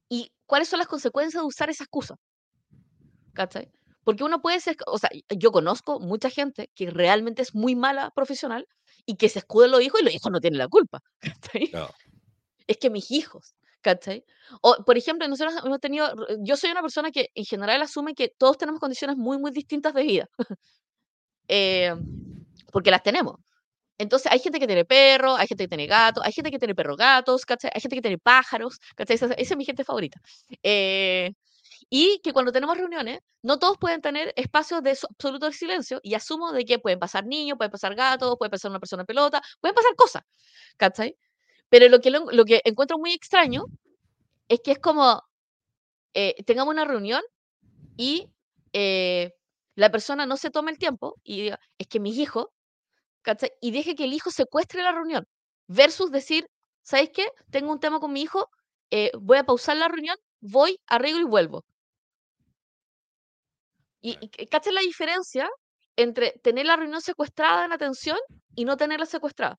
y cuáles son las consecuencias de usar esa excusa. ¿Cachai? Porque uno puede ser, o sea, yo conozco mucha gente que realmente es muy mala profesional y que se escuda en los hijos y los hijos no tienen la culpa. Es que mis hijos, ¿cachai? O, por ejemplo, nosotros hemos tenido, yo soy una persona que en general asume que todos tenemos condiciones muy, muy distintas de vida. Eh, porque las tenemos. Entonces, hay gente que tiene perro, hay gente que tiene gato, hay gente que tiene perro gatos, ¿cachai? Hay gente que tiene pájaros, ¿cachai? Esa, esa es mi gente favorita. Eh, y que cuando tenemos reuniones, no todos pueden tener espacios de absoluto silencio y asumo de que pueden pasar niños, pueden pasar gatos, puede pasar una persona pelota, pueden pasar cosas, ¿cachai? Pero lo que, lo, que encuentro muy extraño es que es como, eh, tengamos una reunión y eh, la persona no se tome el tiempo y diga, es que mis hijos, ¿cachai? Y deje que el hijo secuestre la reunión, versus decir, ¿sabes qué? Tengo un tema con mi hijo, eh, voy a pausar la reunión, voy, arreglo y vuelvo. Y, y la diferencia entre tener la reunión secuestrada en atención y no tenerla secuestrada?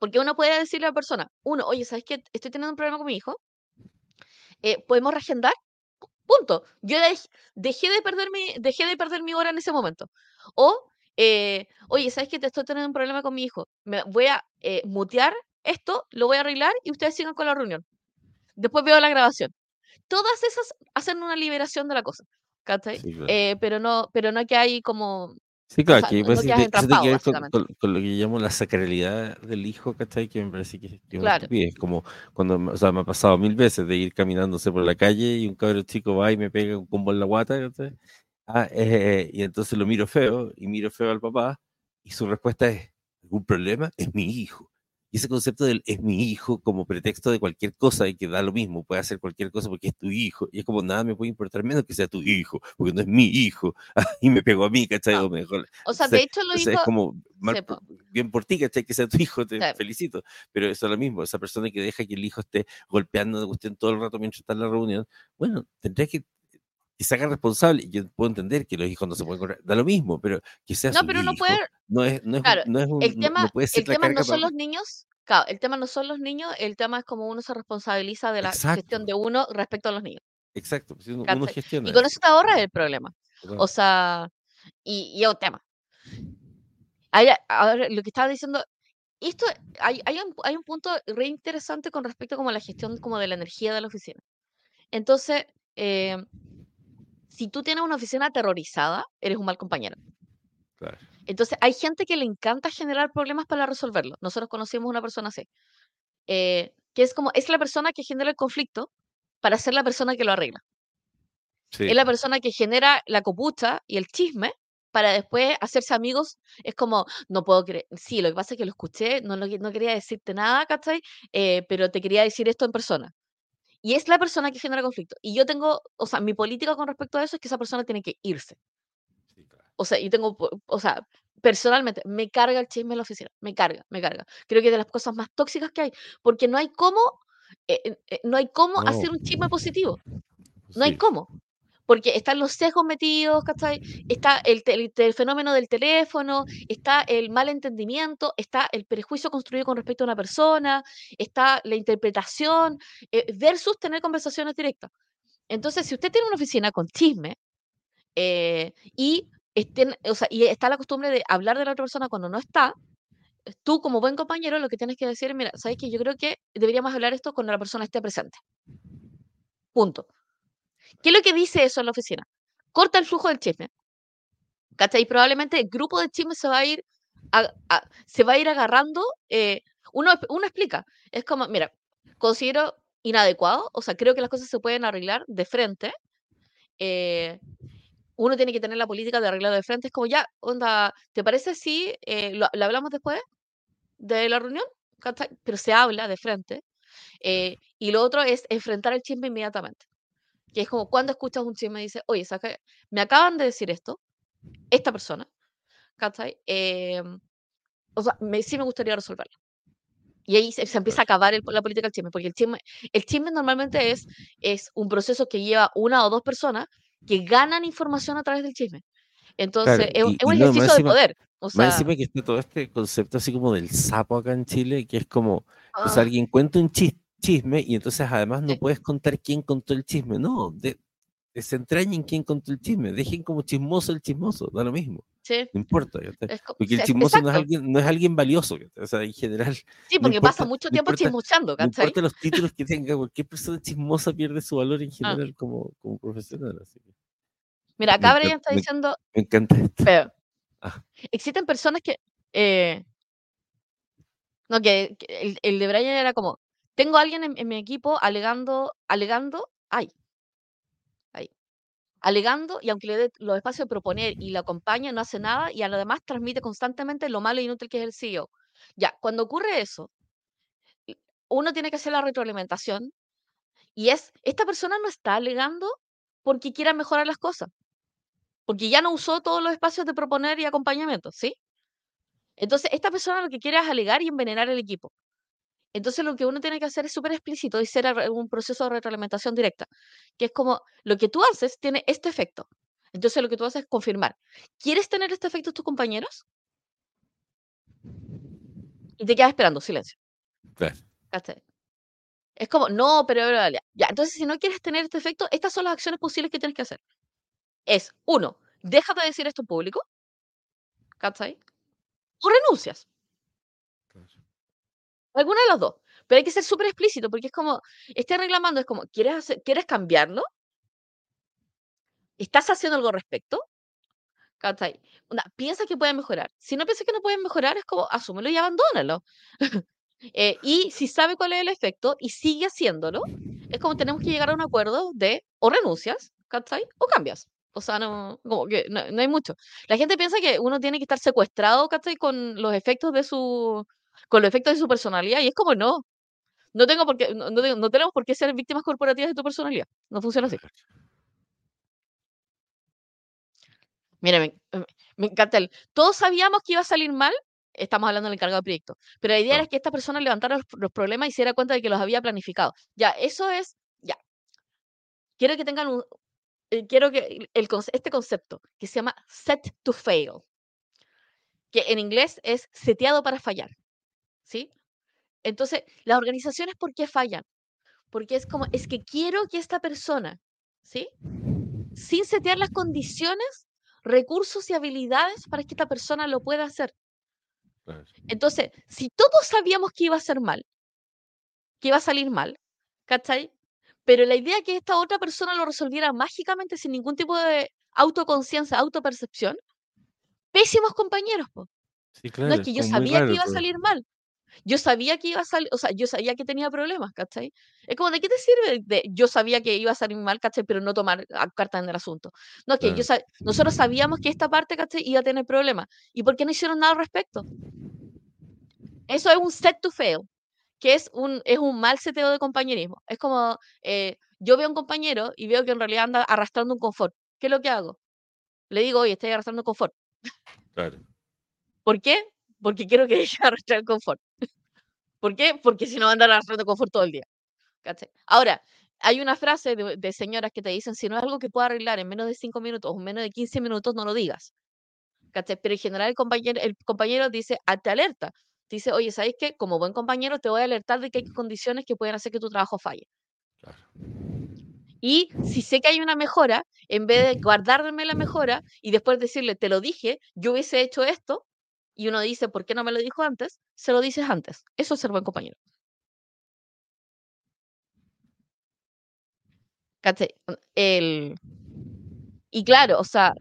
Porque uno puede decirle a la persona, uno, oye, ¿sabes qué? Estoy teniendo un problema con mi hijo. Eh, ¿Podemos reagendar? Punto. Yo dejé de perder mi, dejé de perder mi hora en ese momento. O, eh, oye, ¿sabes qué? Te estoy teniendo un problema con mi hijo. Me voy a eh, mutear esto, lo voy a arreglar y ustedes sigan con la reunión. Después veo la grabación. Todas esas hacen una liberación de la cosa. ¿Cachai? Eh, pero no, pero no que hay como Sí, claro, que, no con, lo que llamo la sacralidad del hijo, ¿cachai? Que me parece que, que claro. es como cuando, o sea, me ha pasado mil veces de ir caminándose por la calle y un cabrón chico va y me pega un combo en la guata, ¿cachai? Ah, eh, y entonces lo miro feo y miro feo al papá y su respuesta es, ¿Algún problema? Es mi hijo. Y ese concepto del es mi hijo como pretexto de cualquier cosa y que da lo mismo, puede hacer cualquier cosa porque es tu hijo. Y es como nada me puede importar menos que sea tu hijo, porque no es mi hijo. y me pegó a mí, ¿cachai? No. O, mejor, O sea, de hecho, lo entonces dijo. es como mal por- bien por ti, ¿cachai? Que sea tu hijo, te Sí. felicito. Pero eso es lo mismo, esa persona que deja que el hijo esté golpeando de cuestión todo el rato mientras está en la reunión, bueno, tendría que que se haga responsable. Yo puedo entender que los hijos no se pueden correr, da lo mismo, pero sea No, pero uno puede. no es, no es, un- Claro, no es un, El tema, no puede ser el tema no son para los niños. Claro, el tema no son los niños, el tema es como uno se responsabiliza de la gestión Exacto, de uno respecto a los niños. exacto, pues uno, uno gestiona Y con eso. te ahorras el problema. O sea, y, y es un tema. Ahora, ahora, lo que estaba diciendo, esto, hay, hay, un, hay un punto re interesante con respecto como a la gestión como de la energía de la oficina. Entonces, eh, si tú tienes una oficina aterrorizada, eres un mal compañero. Claro. Entonces, hay gente que le encanta generar problemas para resolverlo. Nosotros conocimos una persona así, eh, que es como, es la persona que genera el conflicto para ser la persona que lo arregla. Sí, Es la persona que genera la copucha y el chisme para después hacerse amigos. Es como, no puedo creer. Sí, lo que pasa es que lo escuché, no, que- no quería decirte nada, ¿cachai? Eh, pero te quería decir esto en persona. Y es la persona que genera conflicto. Y yo tengo, o sea, mi política con respecto a eso es que esa persona tiene que irse. sí, claro. O sea, yo tengo, o sea, personalmente, me carga el chisme en la oficina, me carga, me carga. Creo que es de las cosas más tóxicas que hay, porque no hay cómo, eh, eh, no hay cómo No, hacer un chisme positivo, no hay imposible. cómo. Porque están los sesgos metidos, ¿cachai? Está el, el el fenómeno del teléfono, está el mal entendimiento, está el prejuicio construido con respecto a una persona, está la interpretación, eh, versus tener conversaciones directas. Entonces, si usted tiene una oficina con chisme, eh, y, estén, o sea, y está la costumbre de hablar de la otra persona cuando no está, tú como buen compañero lo que tienes que decir, mira, ¿sabes que Yo creo que deberíamos hablar esto cuando la persona esté presente. Punto. ¿Qué es lo que dice eso en la oficina? Corta el flujo del chisme. ¿Cachai? Probablemente el grupo de chisme se va a ir, se va a ir agarrando. eh, uno, uno explica. Es como, mira, considero inadecuado, o sea, creo que las cosas se pueden arreglar de frente. eh, uno tiene que tener la política de arreglar de frente. Es como, ya, onda, ¿te parece si eh, lo, hablamos después de la reunión? Pero se habla de frente. eh, y lo otro es enfrentar el chisme inmediatamente. Que es como cuando escuchas un chisme y dices, oye, ¿sabes qué? Me acaban de decir esto, esta persona, ¿cachai? Em, o sea, me, sí me gustaría resolverlo. Y ahí se, se empieza a acabar el- la política del chisme, porque el chisme, el chisme normalmente es, es un proceso que lleva una o dos personas que ganan información a través del chisme. Entonces, Claro, es, un- y, es un no, más ejercicio de encima, poder. O más sea, encima que está todo este concepto así como del sapo acá en Chile, que es como, o sea, ah, alguien cuenta un chis- chisme y entonces además no puedes contar quién contó el chisme, no, de, desentrañen quién contó el chisme, dejen como chismoso el chismoso, da lo mismo, sí, no importa, ¿cachai? porque el chismoso no es alguien, no es alguien valioso, ¿cachai? o sea, en general, Sí, no porque pasa mucho no tiempo importa, chismochando, no ¿cachai? importa los títulos que tenga, cualquier persona chismosa pierde su valor en Ah, general como, como profesional, así que Mira, acá Brian está me, diciendo, me encanta esto. pero Ah, existen personas que, eh, no, que, que el, el de Brian era como, tengo a alguien en, mi equipo alegando, alegando, ay, alegando, y aunque le dé los espacios de proponer y lo acompaña, no hace nada, y además transmite constantemente lo malo e inútil que es el CEO. Ya, cuando ocurre eso, uno tiene que hacer la retroalimentación, y es, esta persona no está alegando porque quiera mejorar las cosas, porque ya no usó todos los espacios de proponer y acompañamiento, ¿sí? Entonces, esta persona lo que quiere es alegar y envenenar el equipo. Entonces, lo que uno tiene que hacer es súper explícito y ser a- un proceso de retroalimentación directa, que es como lo que tú haces tiene este efecto. Entonces, lo que tú haces es confirmar. ¿Quieres tener este efecto tus compañeros? Y te quedas esperando, silencio. ¿cachai? Es como, no, pero bla, bla, bla". ya. Entonces, si no quieres tener este efecto, estas son las acciones posibles que tienes que hacer. Es, uno, deja de decir esto en público, ¿cachai? O renuncias. Alguna de las dos. Pero hay que ser súper explícito porque es como, estés reclamando, es como, ¿quieres, hacer- ¿quieres cambiarlo? ¿Estás haciendo algo al respecto? ¿Cachai? Una, piensa que puede mejorar. Si no piensas que no pueden mejorar, es como, asúmelo y abandónalo. Eh, y si sabe cuál es el efecto y sigue haciéndolo, es como tenemos que llegar a un acuerdo de o renuncias, ¿cachai? O cambias. O sea, no, como que no, no hay mucho. La gente piensa que uno tiene que estar secuestrado, ¿cachai? Con los efectos de su, con los efectos de su personalidad, y es como no. No tengo por qué, no, no tenemos por qué ser víctimas corporativas de tu personalidad. No funciona así. Mira, me, me- me encanta el. Todos sabíamos que iba a salir mal. Estamos hablando del encargado de proyecto. Pero la idea era que esta persona levantara los, los problemas y se diera cuenta de que los había planificado. Ya, eso es. Ya. Quiero que tengan un. eh, quiero que el, este concepto que se llama set to fail, que en inglés es seteado para fallar. ¿Sí? Entonces, las organizaciones, ¿por qué fallan? Porque es como, es que quiero que esta persona, ¿sí? Sin setear las condiciones, recursos y habilidades para que esta persona lo pueda hacer. Entonces, si todos sabíamos que iba a ser mal, que iba a salir mal, ¿cachai? Pero la idea que esta otra persona lo resolviera mágicamente sin ningún tipo de autoconciencia, autopercepción, pésimos compañeros, po. Sí, No es que yo sabía que iba a salir mal. Yo sabía que iba a salir, o sea, yo sabía que tenía problemas, ¿cachai? Es como, ¿de qué te sirve? De, yo sabía que iba a salir mal, ¿cachai? Pero no tomar cartas en el asunto. No, es que Claro, sa- nosotros sabíamos que esta parte, ¿cachai? Iba a tener problemas. ¿Y por qué no hicieron nada al respecto? Eso es un set to fail, que es un, es un mal seteo de compañerismo. Es como, eh, yo veo a un compañero y veo que en realidad anda arrastrando un confort. ¿Qué es lo que hago? Le digo, oye, estoy arrastrando un confort. claro. ¿Por qué? Porque quiero que deje de arrastrar el confort. ¿Por qué? Porque si no va a andar arrastrando confort todo el día. ¿cachai? Ahora, hay una frase de, de señoras que te dicen, si no es algo que pueda arreglar en menos de 5 minutos o en menos de 15 minutos, no lo digas. ¿cachai? Pero en general el compañero, el compañero dice, "Ah, te alerta. Dice, oye, ¿sabes qué? Como buen compañero te voy a alertar de que hay condiciones que pueden hacer que tu trabajo falle. Claro. Y si sé que hay una mejora, en vez de guardarme la mejora y después decirle, te lo dije, yo hubiese hecho esto, y uno dice, ¿por qué no me lo dijo antes? Se lo dices antes. Eso es ser buen compañero. El... Y claro, o sea,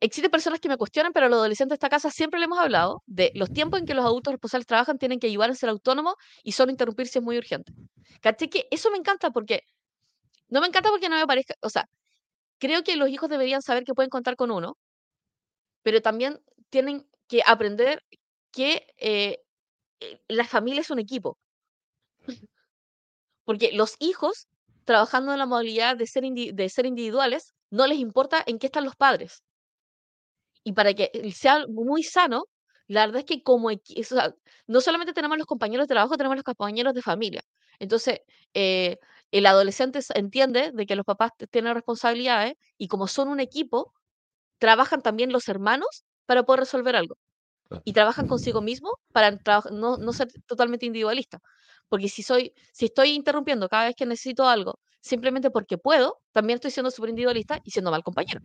existen personas que me cuestionan, pero a los adolescentes de esta casa siempre le hemos hablado de los tiempos en que los adultos responsables trabajan, tienen que ayudar a ser autónomos y solo interrumpir si es muy urgente. ¿Cachai? Que eso me encanta porque, no me encanta porque no me parezca, o sea, creo que los hijos deberían saber que pueden contar con uno, pero también tienen que aprender que eh, eh, la familia es un equipo, porque los hijos, trabajando en la modalidad de ser, de ser individuales, no les importa en qué están los padres. Y para que eh, sea muy sano, la verdad es que como o sea, no solamente tenemos los compañeros de trabajo, tenemos los compañeros de familia. Entonces, eh, el adolescente entiende de que los papás tienen responsabilidades y como son un equipo, trabajan también los hermanos para poder resolver algo. Y trabajan consigo mismo para no no ser totalmente individualista. Porque si soy si estoy interrumpiendo cada vez que necesito algo, simplemente porque puedo, también estoy siendo superindividualista y siendo mal compañero.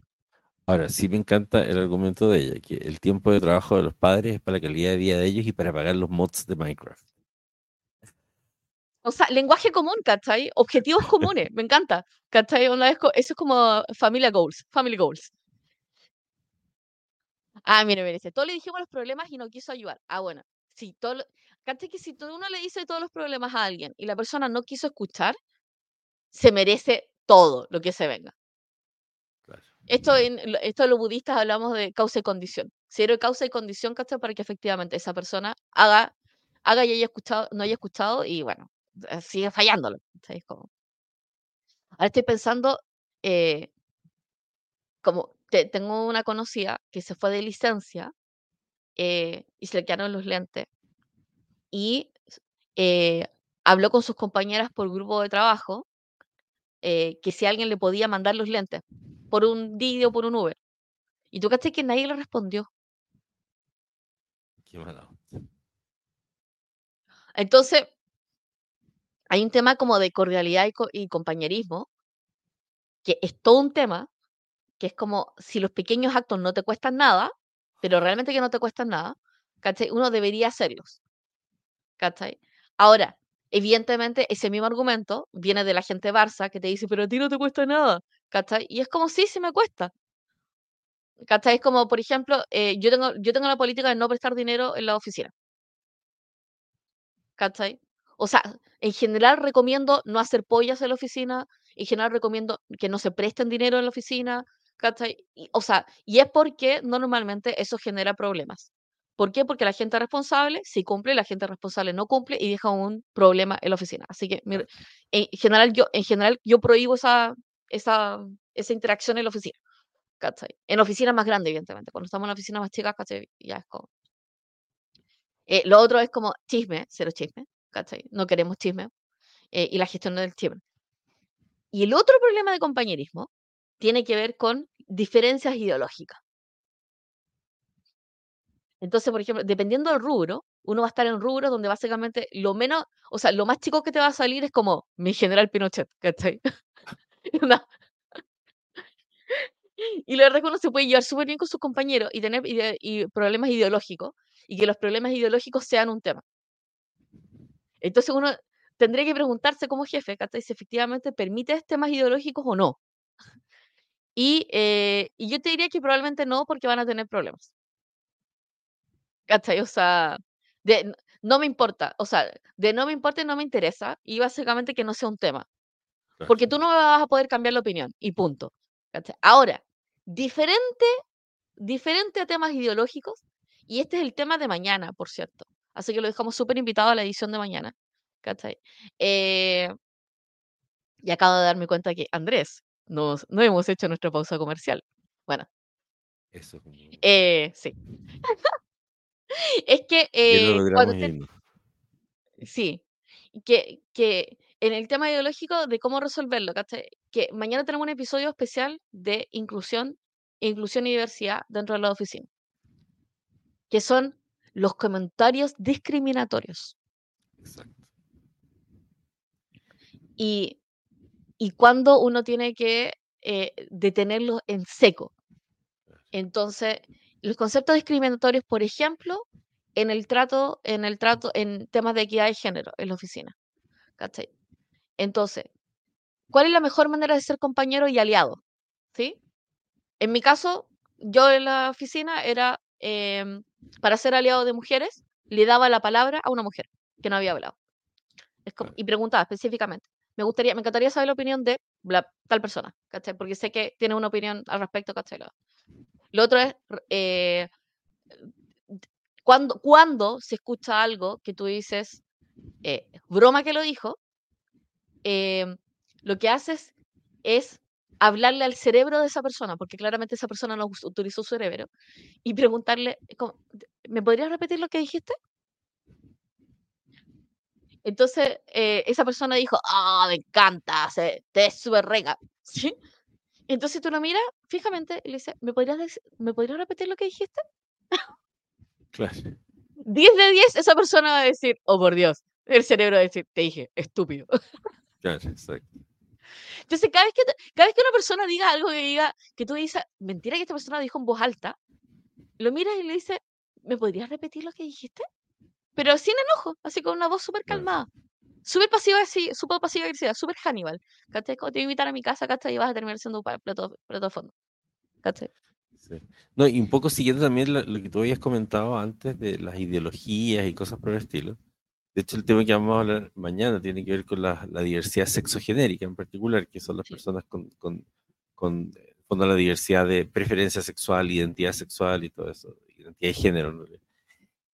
Ahora, sí me encanta el argumento de ella, que el tiempo de trabajo de los padres es para la calidad de vida de ellos y para pagar los mods de Minecraft. O sea, lenguaje común, ¿cachai? Objetivos comunes, me encanta, ¿cachai? Una vez eso es como familia goals, family goals. Ah, mire, mire, dice, todos le dijimos los problemas y no quiso ayudar. Ah, bueno, si todo ¿cachai? Que si tú uno le dice todos los problemas a alguien y la persona no quiso escuchar, se merece todo lo que se venga. Claro. Esto en lo esto los budistas hablamos de causa y condición. Cero causa y condición, ¿cachai? Para que efectivamente esa persona haga haga y haya escuchado no haya escuchado y bueno, eh, sigue fallándolo, ahora estoy pensando, eh como te tengo una conocida que se fue de licencia, eh, y se le quedaron los lentes, y eh, habló con sus compañeras por grupo de trabajo, eh, que si alguien le podía mandar los lentes por un Didi o por un Uber. ¿Y tú cachai que nadie le respondió? Qué mala onda. Entonces hay un tema como de cordialidad y co y compañerismo, que es todo un tema, que es como si los pequeños actos no te cuestan nada, pero realmente que no te cuestan nada, ¿cachai? Uno debería hacerlos, ¿cachai? Ahora, evidentemente, ese mismo argumento viene de la gente Barça que te dice: "Pero a ti no te cuesta nada", ¿cachai? Y es como: "Sí, sí me cuesta". ¿Cachai? Es como, por ejemplo, eh, yo tengo yo tengo la política de no prestar dinero en la oficina. ¿Cachai? O sea, en general recomiendo no hacer pollas en la oficina En general recomiendo que no se presten dinero en la oficina, ¿cachai? Y, o sea, y es porque normalmente eso genera problemas. ¿Por qué? Porque la gente responsable sí cumple, la gente responsable no cumple y deja un problema en la oficina. Así que en general yo, en general yo prohíbo esa, esa, esa interacción en la oficina. ¿Cachai? En oficinas más grandes, evidentemente. Cuando estamos en oficinas más chicas, ¿cachai? Ya es como. Eh, lo otro es como chisme, cero chisme, ¿cachai? No queremos chisme. Eh, y la gestión del chisme. Y el otro problema de compañerismo tiene que ver con diferencias ideológicas. Entonces, por ejemplo, dependiendo del rubro, uno va a estar en rubros donde básicamente lo menos, o sea, lo más chico que te va a salir es como mi general Pinochet, ¿cachai? Y la verdad es que uno se puede llevar súper bien con sus compañeros y tener problemas ideológicos y que los problemas ideológicos sean un tema. Entonces uno tendría que preguntarse como jefe, ¿cachai? Si efectivamente permite temas ideológicos o no. Y, eh, y yo te diría que probablemente no porque van a tener problemas. ¿Cachai? O sea, de, no me importa, o sea, de no me importa y no me interesa, y básicamente que no sea un tema. Porque tú no vas a poder cambiar la opinión, y punto. Ahora, diferente, diferente a temas ideológicos, y este es el tema de mañana, por cierto. Así que lo dejamos súper invitado a la edición de mañana. ¿Cachai? Eh, y acabo de darme cuenta que, Andrés, nos, no hemos hecho nuestra pausa comercial. Bueno. Eso. Eh, sí. es que eh, cuando sí, que, que en el tema ideológico de cómo resolverlo, Que mañana tenemos un episodio especial de inclusión, inclusión y diversidad dentro de la oficina, que son los comentarios discriminatorios. Exacto. Y, y cuando uno tiene que eh, detenerlos en seco. Entonces, los conceptos discriminatorios, por ejemplo, en el trato, en el trato, en temas de equidad de género en la oficina. ¿Cachai? Entonces, ¿cuál es la mejor manera de ser compañero y aliado? ¿Sí? En mi caso, yo en la oficina era, em, para ser aliado de mujeres, le daba la palabra a una mujer que no había hablado. y preguntaba específicamente. Me gustaría, me encantaría saber la opinión de tal persona, ¿cachai? Porque sé que tiene una opinión al respecto, ¿cachai? Lo otro es, eh, cuando, cuando se escucha algo que tú dices, eh, broma que lo dijo, em, lo que haces es hablarle al cerebro de esa persona, porque claramente esa persona no utilizó su cerebro, y preguntarle, ¿me podrías repetir lo que dijiste? Entonces, eh, esa persona dijo, ah, me encanta, se, te es súper rega. ¿Sí? Entonces tú lo miras fijamente y le dices, ¿me podrías, ¿me podrías repetir lo que dijiste? Claro. 10 de 10, esa persona va a decir, oh por Dios, el cerebro va a decir, te dije, estúpido. Claro, exacto. Entonces, cada vez, que, cada vez que una persona diga algo que diga, que tú dices, mentira que esta persona dijo en voz alta, lo miras y le dices, ¿me podrías repetir lo que dijiste? Pero sin enojo, así con una voz súper calmada. Súper pasiva, sí, súper pasiva agresiva, súper Hannibal. ¿Cachai? Como te voy a invitar a mi casa, ¿cachai? Y vas a terminar siendo un plato, plato fondo. ¿Cachai? No, y un poco siguiendo también lo, que tú habías comentado antes de las ideologías y cosas por el estilo. De hecho, el tema que vamos a hablar mañana tiene que ver con la, diversidad sexogenérica en particular, que son las personas con, con, con, la diversidad de preferencia sexual, identidad sexual y todo eso, identidad de género.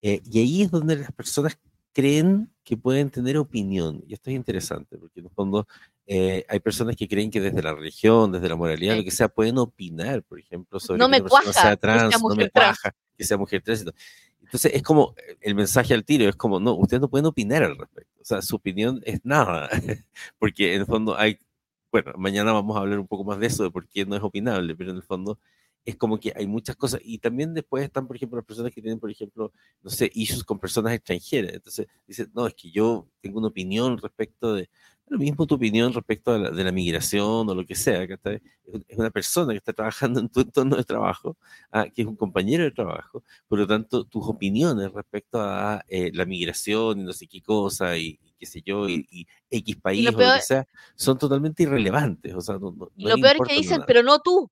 Eh, y ahí es donde las personas creen que pueden tener opinión. Y esto es interesante, porque en el fondo eh, hay personas que creen que desde la religión, desde la moralidad, lo que sea, pueden opinar, por ejemplo, sobre no que una persona sea trans, no me cuaja, que sea mujer trans. Entonces es como el mensaje al tiro, es como, no, ustedes no pueden opinar al respecto. O sea, su opinión es nada, porque en el fondo hay, bueno, mañana vamos a hablar un poco más de eso, de por qué no es opinable, pero en el fondo es como que hay muchas cosas. Y también después están, por ejemplo, las personas que tienen, por ejemplo, no sé, issues con personas extranjeras. Entonces dicen, no, es que yo tengo una opinión respecto de, lo mismo tu opinión respecto de la, migración o lo que sea. Que es una persona que está trabajando en tu entorno de trabajo, ah, que es un compañero de trabajo. Por lo tanto, tus opiniones respecto a eh, la migración y no sé qué cosa y, qué sé yo, y, X país o lo que sea, son totalmente irrelevantes. O sea, no, lo peor es que dicen, pero no tú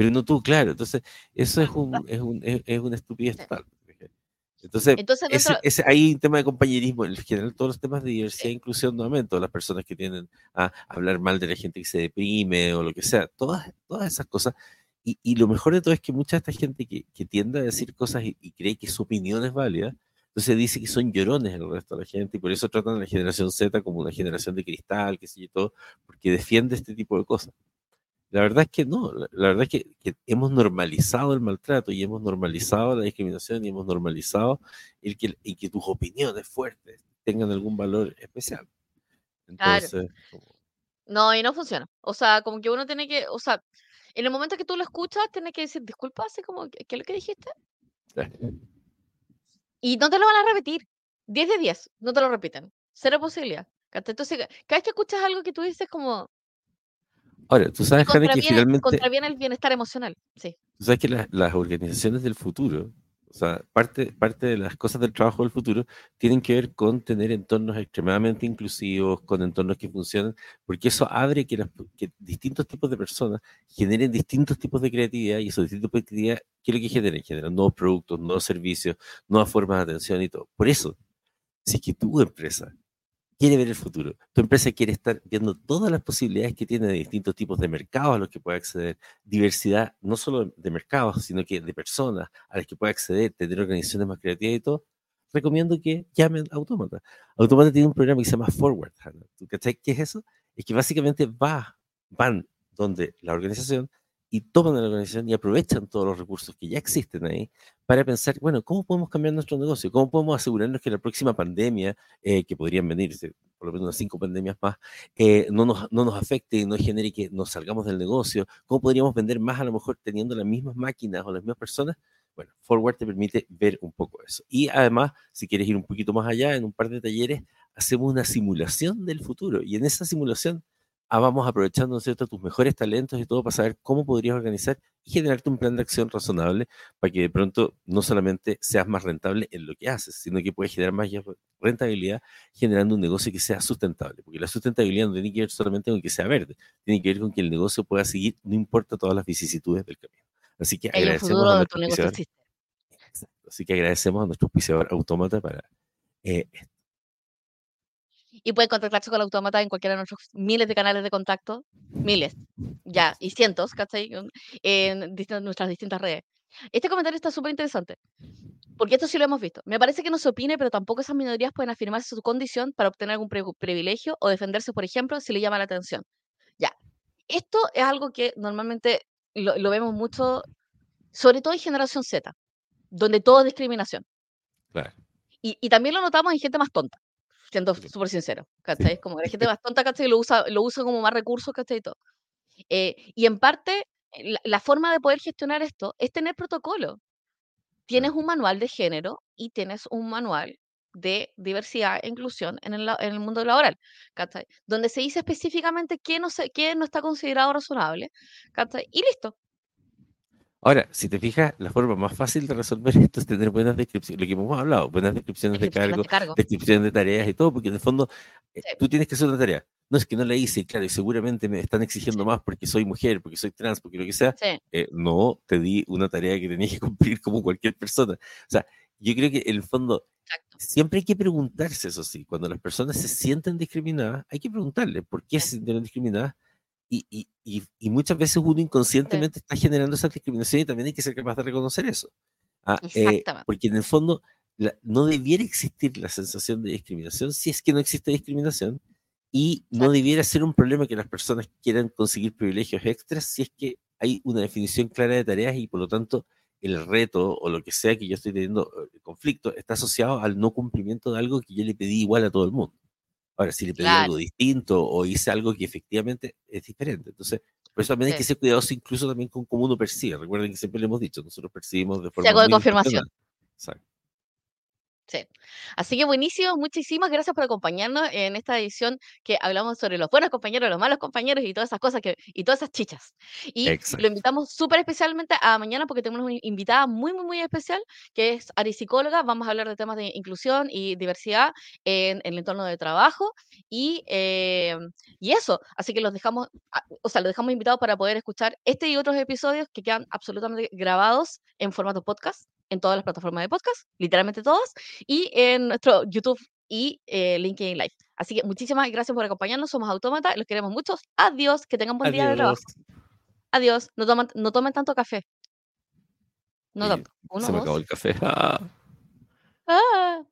pero no tú, claro. Entonces, eso es, un, es, un, es, una estupidez total. Entonces, ese, hay un tema de compañerismo. En general, todos los temas de diversidad e inclusión, nuevamente, todas las personas que tienden a hablar mal de la gente que se deprime o lo que sea, todas, todas esas cosas. Y, lo mejor de todo es que mucha de esta gente que, tiende a decir cosas y, cree que su opinión es válida, entonces dice que son llorones el resto de la gente y por eso tratan a la generación Z como una generación de cristal, que sé yo, todo, porque defiende este tipo de cosas. La verdad es que no, la, verdad es que, hemos normalizado el maltrato y hemos normalizado la discriminación y hemos normalizado el que, que tus opiniones fuertes tengan algún valor especial. Entonces, No, y no funciona. O sea, como que uno tiene que, o sea, en el momento que tú lo escuchas, tienes que decir, disculpa, así como, ¿qué es lo que dijiste? Y no te lo van a repetir. 10 de 10, no te lo repiten. Cero posibilidad. Entonces, cada vez que escuchas algo que tú dices como, Ahora, tú sabes, Jane, que finalmente... Contraviene el bienestar emocional, sí. Tú sabes que las organizaciones del futuro, o sea, parte, parte de las cosas del trabajo del futuro tienen que ver con tener entornos extremadamente inclusivos, con entornos que funcionen, porque eso abre que, que distintos tipos de personas generen distintos tipos de creatividad y esos distintos tipos de creatividad, ¿qué es lo que generen? Generan nuevos productos, nuevos servicios, nuevas formas de atención y todo. Por eso, si es que tu empresa quiere ver el futuro. Tu empresa quiere estar viendo todas las posibilidades que tiene de distintos tipos de mercados a los que puede acceder, diversidad no solo de mercados, sino que de personas a las que puede acceder, tener organizaciones más creativas y todo. Recomiendo que llamen a Automata. Automata tiene un programa que se llama Forward. ¿Tú qué es eso? Es que básicamente va, van donde la organización y toman la organización y aprovechan todos los recursos que ya existen ahí para pensar, bueno, ¿cómo podemos cambiar nuestro negocio? ¿Cómo podemos asegurarnos que la próxima pandemia, eh, que podrían venir por lo menos unas cinco pandemias más, eh, no, nos, no nos afecte y no genere que nos salgamos del negocio? ¿Cómo podríamos vender más a lo mejor teniendo las mismas máquinas o las mismas personas? Bueno, Forward te permite ver un poco eso. Y además, si quieres ir un poquito más allá, en un par de talleres, hacemos una simulación del futuro. Y en esa simulación ah, vamos aprovechando, ¿cierto?, tus mejores talentos y todo para saber cómo podrías organizar y generarte un plan de acción razonable para que de pronto no solamente seas más rentable en lo que haces, sino que puedes generar más rentabilidad generando un negocio que sea sustentable. Porque la sustentabilidad no tiene que ver solamente con que sea verde, tiene que ver con que el negocio pueda seguir, no importa todas las vicisitudes del camino. Así que agradecemos a nuestro Así que agradecemos a nuestro auspiciador Autómata para eh, y pueden contactarse con el automata en cualquiera de nuestros miles de canales de contacto, miles, ya, y cientos, ¿cachai? En nuestras distintas redes. Este comentario está súper interesante, porque esto sí lo hemos visto. Me parece que no se opine, pero tampoco esas minorías pueden afirmarse su condición para obtener algún privilegio o defenderse, por ejemplo, si le llama la atención. Ya, esto es algo que normalmente lo, lo vemos mucho, sobre todo en generación Z, donde todo es discriminación. Claro. Y, y también lo notamos en gente más tonta siendo súper sincero, ¿cachai? Es como la gente más tonta, ¿cachai? Lo usa, lo usa como más recursos, ¿cachai? Y, todo. Eh, y en parte, la, forma de poder gestionar esto es tener protocolo. Tienes un manual de género y tienes un manual de diversidad e inclusión en el, en el mundo laboral, ¿cachai? Donde se dice específicamente qué no, se, qué no está considerado razonable, ¿cachai? Y listo, Ahora, si te fijas, la forma más fácil de resolver esto es tener buenas descripciones, lo que hemos hablado, buenas descripciones, de, cargo, descripciones de tareas y todo, porque en el fondo eh, tú tienes que hacer una tarea. No es que no la hice, claro, y seguramente me están exigiendo más porque soy mujer, porque soy trans, porque lo que sea. Eh, no, te di una tarea que tenías que cumplir como cualquier persona. O sea, yo creo que en el fondo siempre hay que preguntarse, eso sí, cuando las personas se sienten discriminadas, hay que preguntarle por qué se sienten discriminadas y, y, y, muchas veces uno inconscientemente está generando esa discriminación y también hay que ser capaz de reconocer eso. Ah, eh, porque en el fondo no debiera existir la sensación de discriminación si es que no existe discriminación y no debiera ser un problema que las personas quieran conseguir privilegios extras si es que hay una definición clara de tareas y por lo tanto el reto o lo que sea que yo estoy teniendo eh, conflicto está asociado al no cumplimiento de algo que yo le pedí igual a todo el mundo. Ahora, si le pedí algo distinto o hice algo que efectivamente es diferente. Entonces, por eso también hay que ser cuidadoso incluso también con cómo uno percibe. Recuerden que siempre le hemos dicho, nosotros percibimos de forma... Se de confirmación. Exacto. Sí. Así que buenísimo, muchísimas gracias por acompañarnos en esta edición que hablamos sobre los buenos compañeros, los malos compañeros y todas esas cosas que, y todas esas chichas. Y lo invitamos súper especialmente a mañana porque tenemos una invitada muy, muy, muy especial que es Ari Psicóloga. Vamos a hablar de temas de inclusión y diversidad en, el entorno de trabajo y, eh, y eso. Así que los dejamos, o sea, los dejamos invitados para poder escuchar este y otros episodios que quedan absolutamente grabados en formato podcast en todas las plataformas de podcast, literalmente todas, y en nuestro YouTube y eh, LinkedIn Live. Así que muchísimas gracias por acompañarnos. Somos Autómata, los queremos mucho. Adiós, que tengan buen día de trabajo. Adiós, no tomen, no tomen tanto café. No tanto. se me acabó el café. Ah. Ah.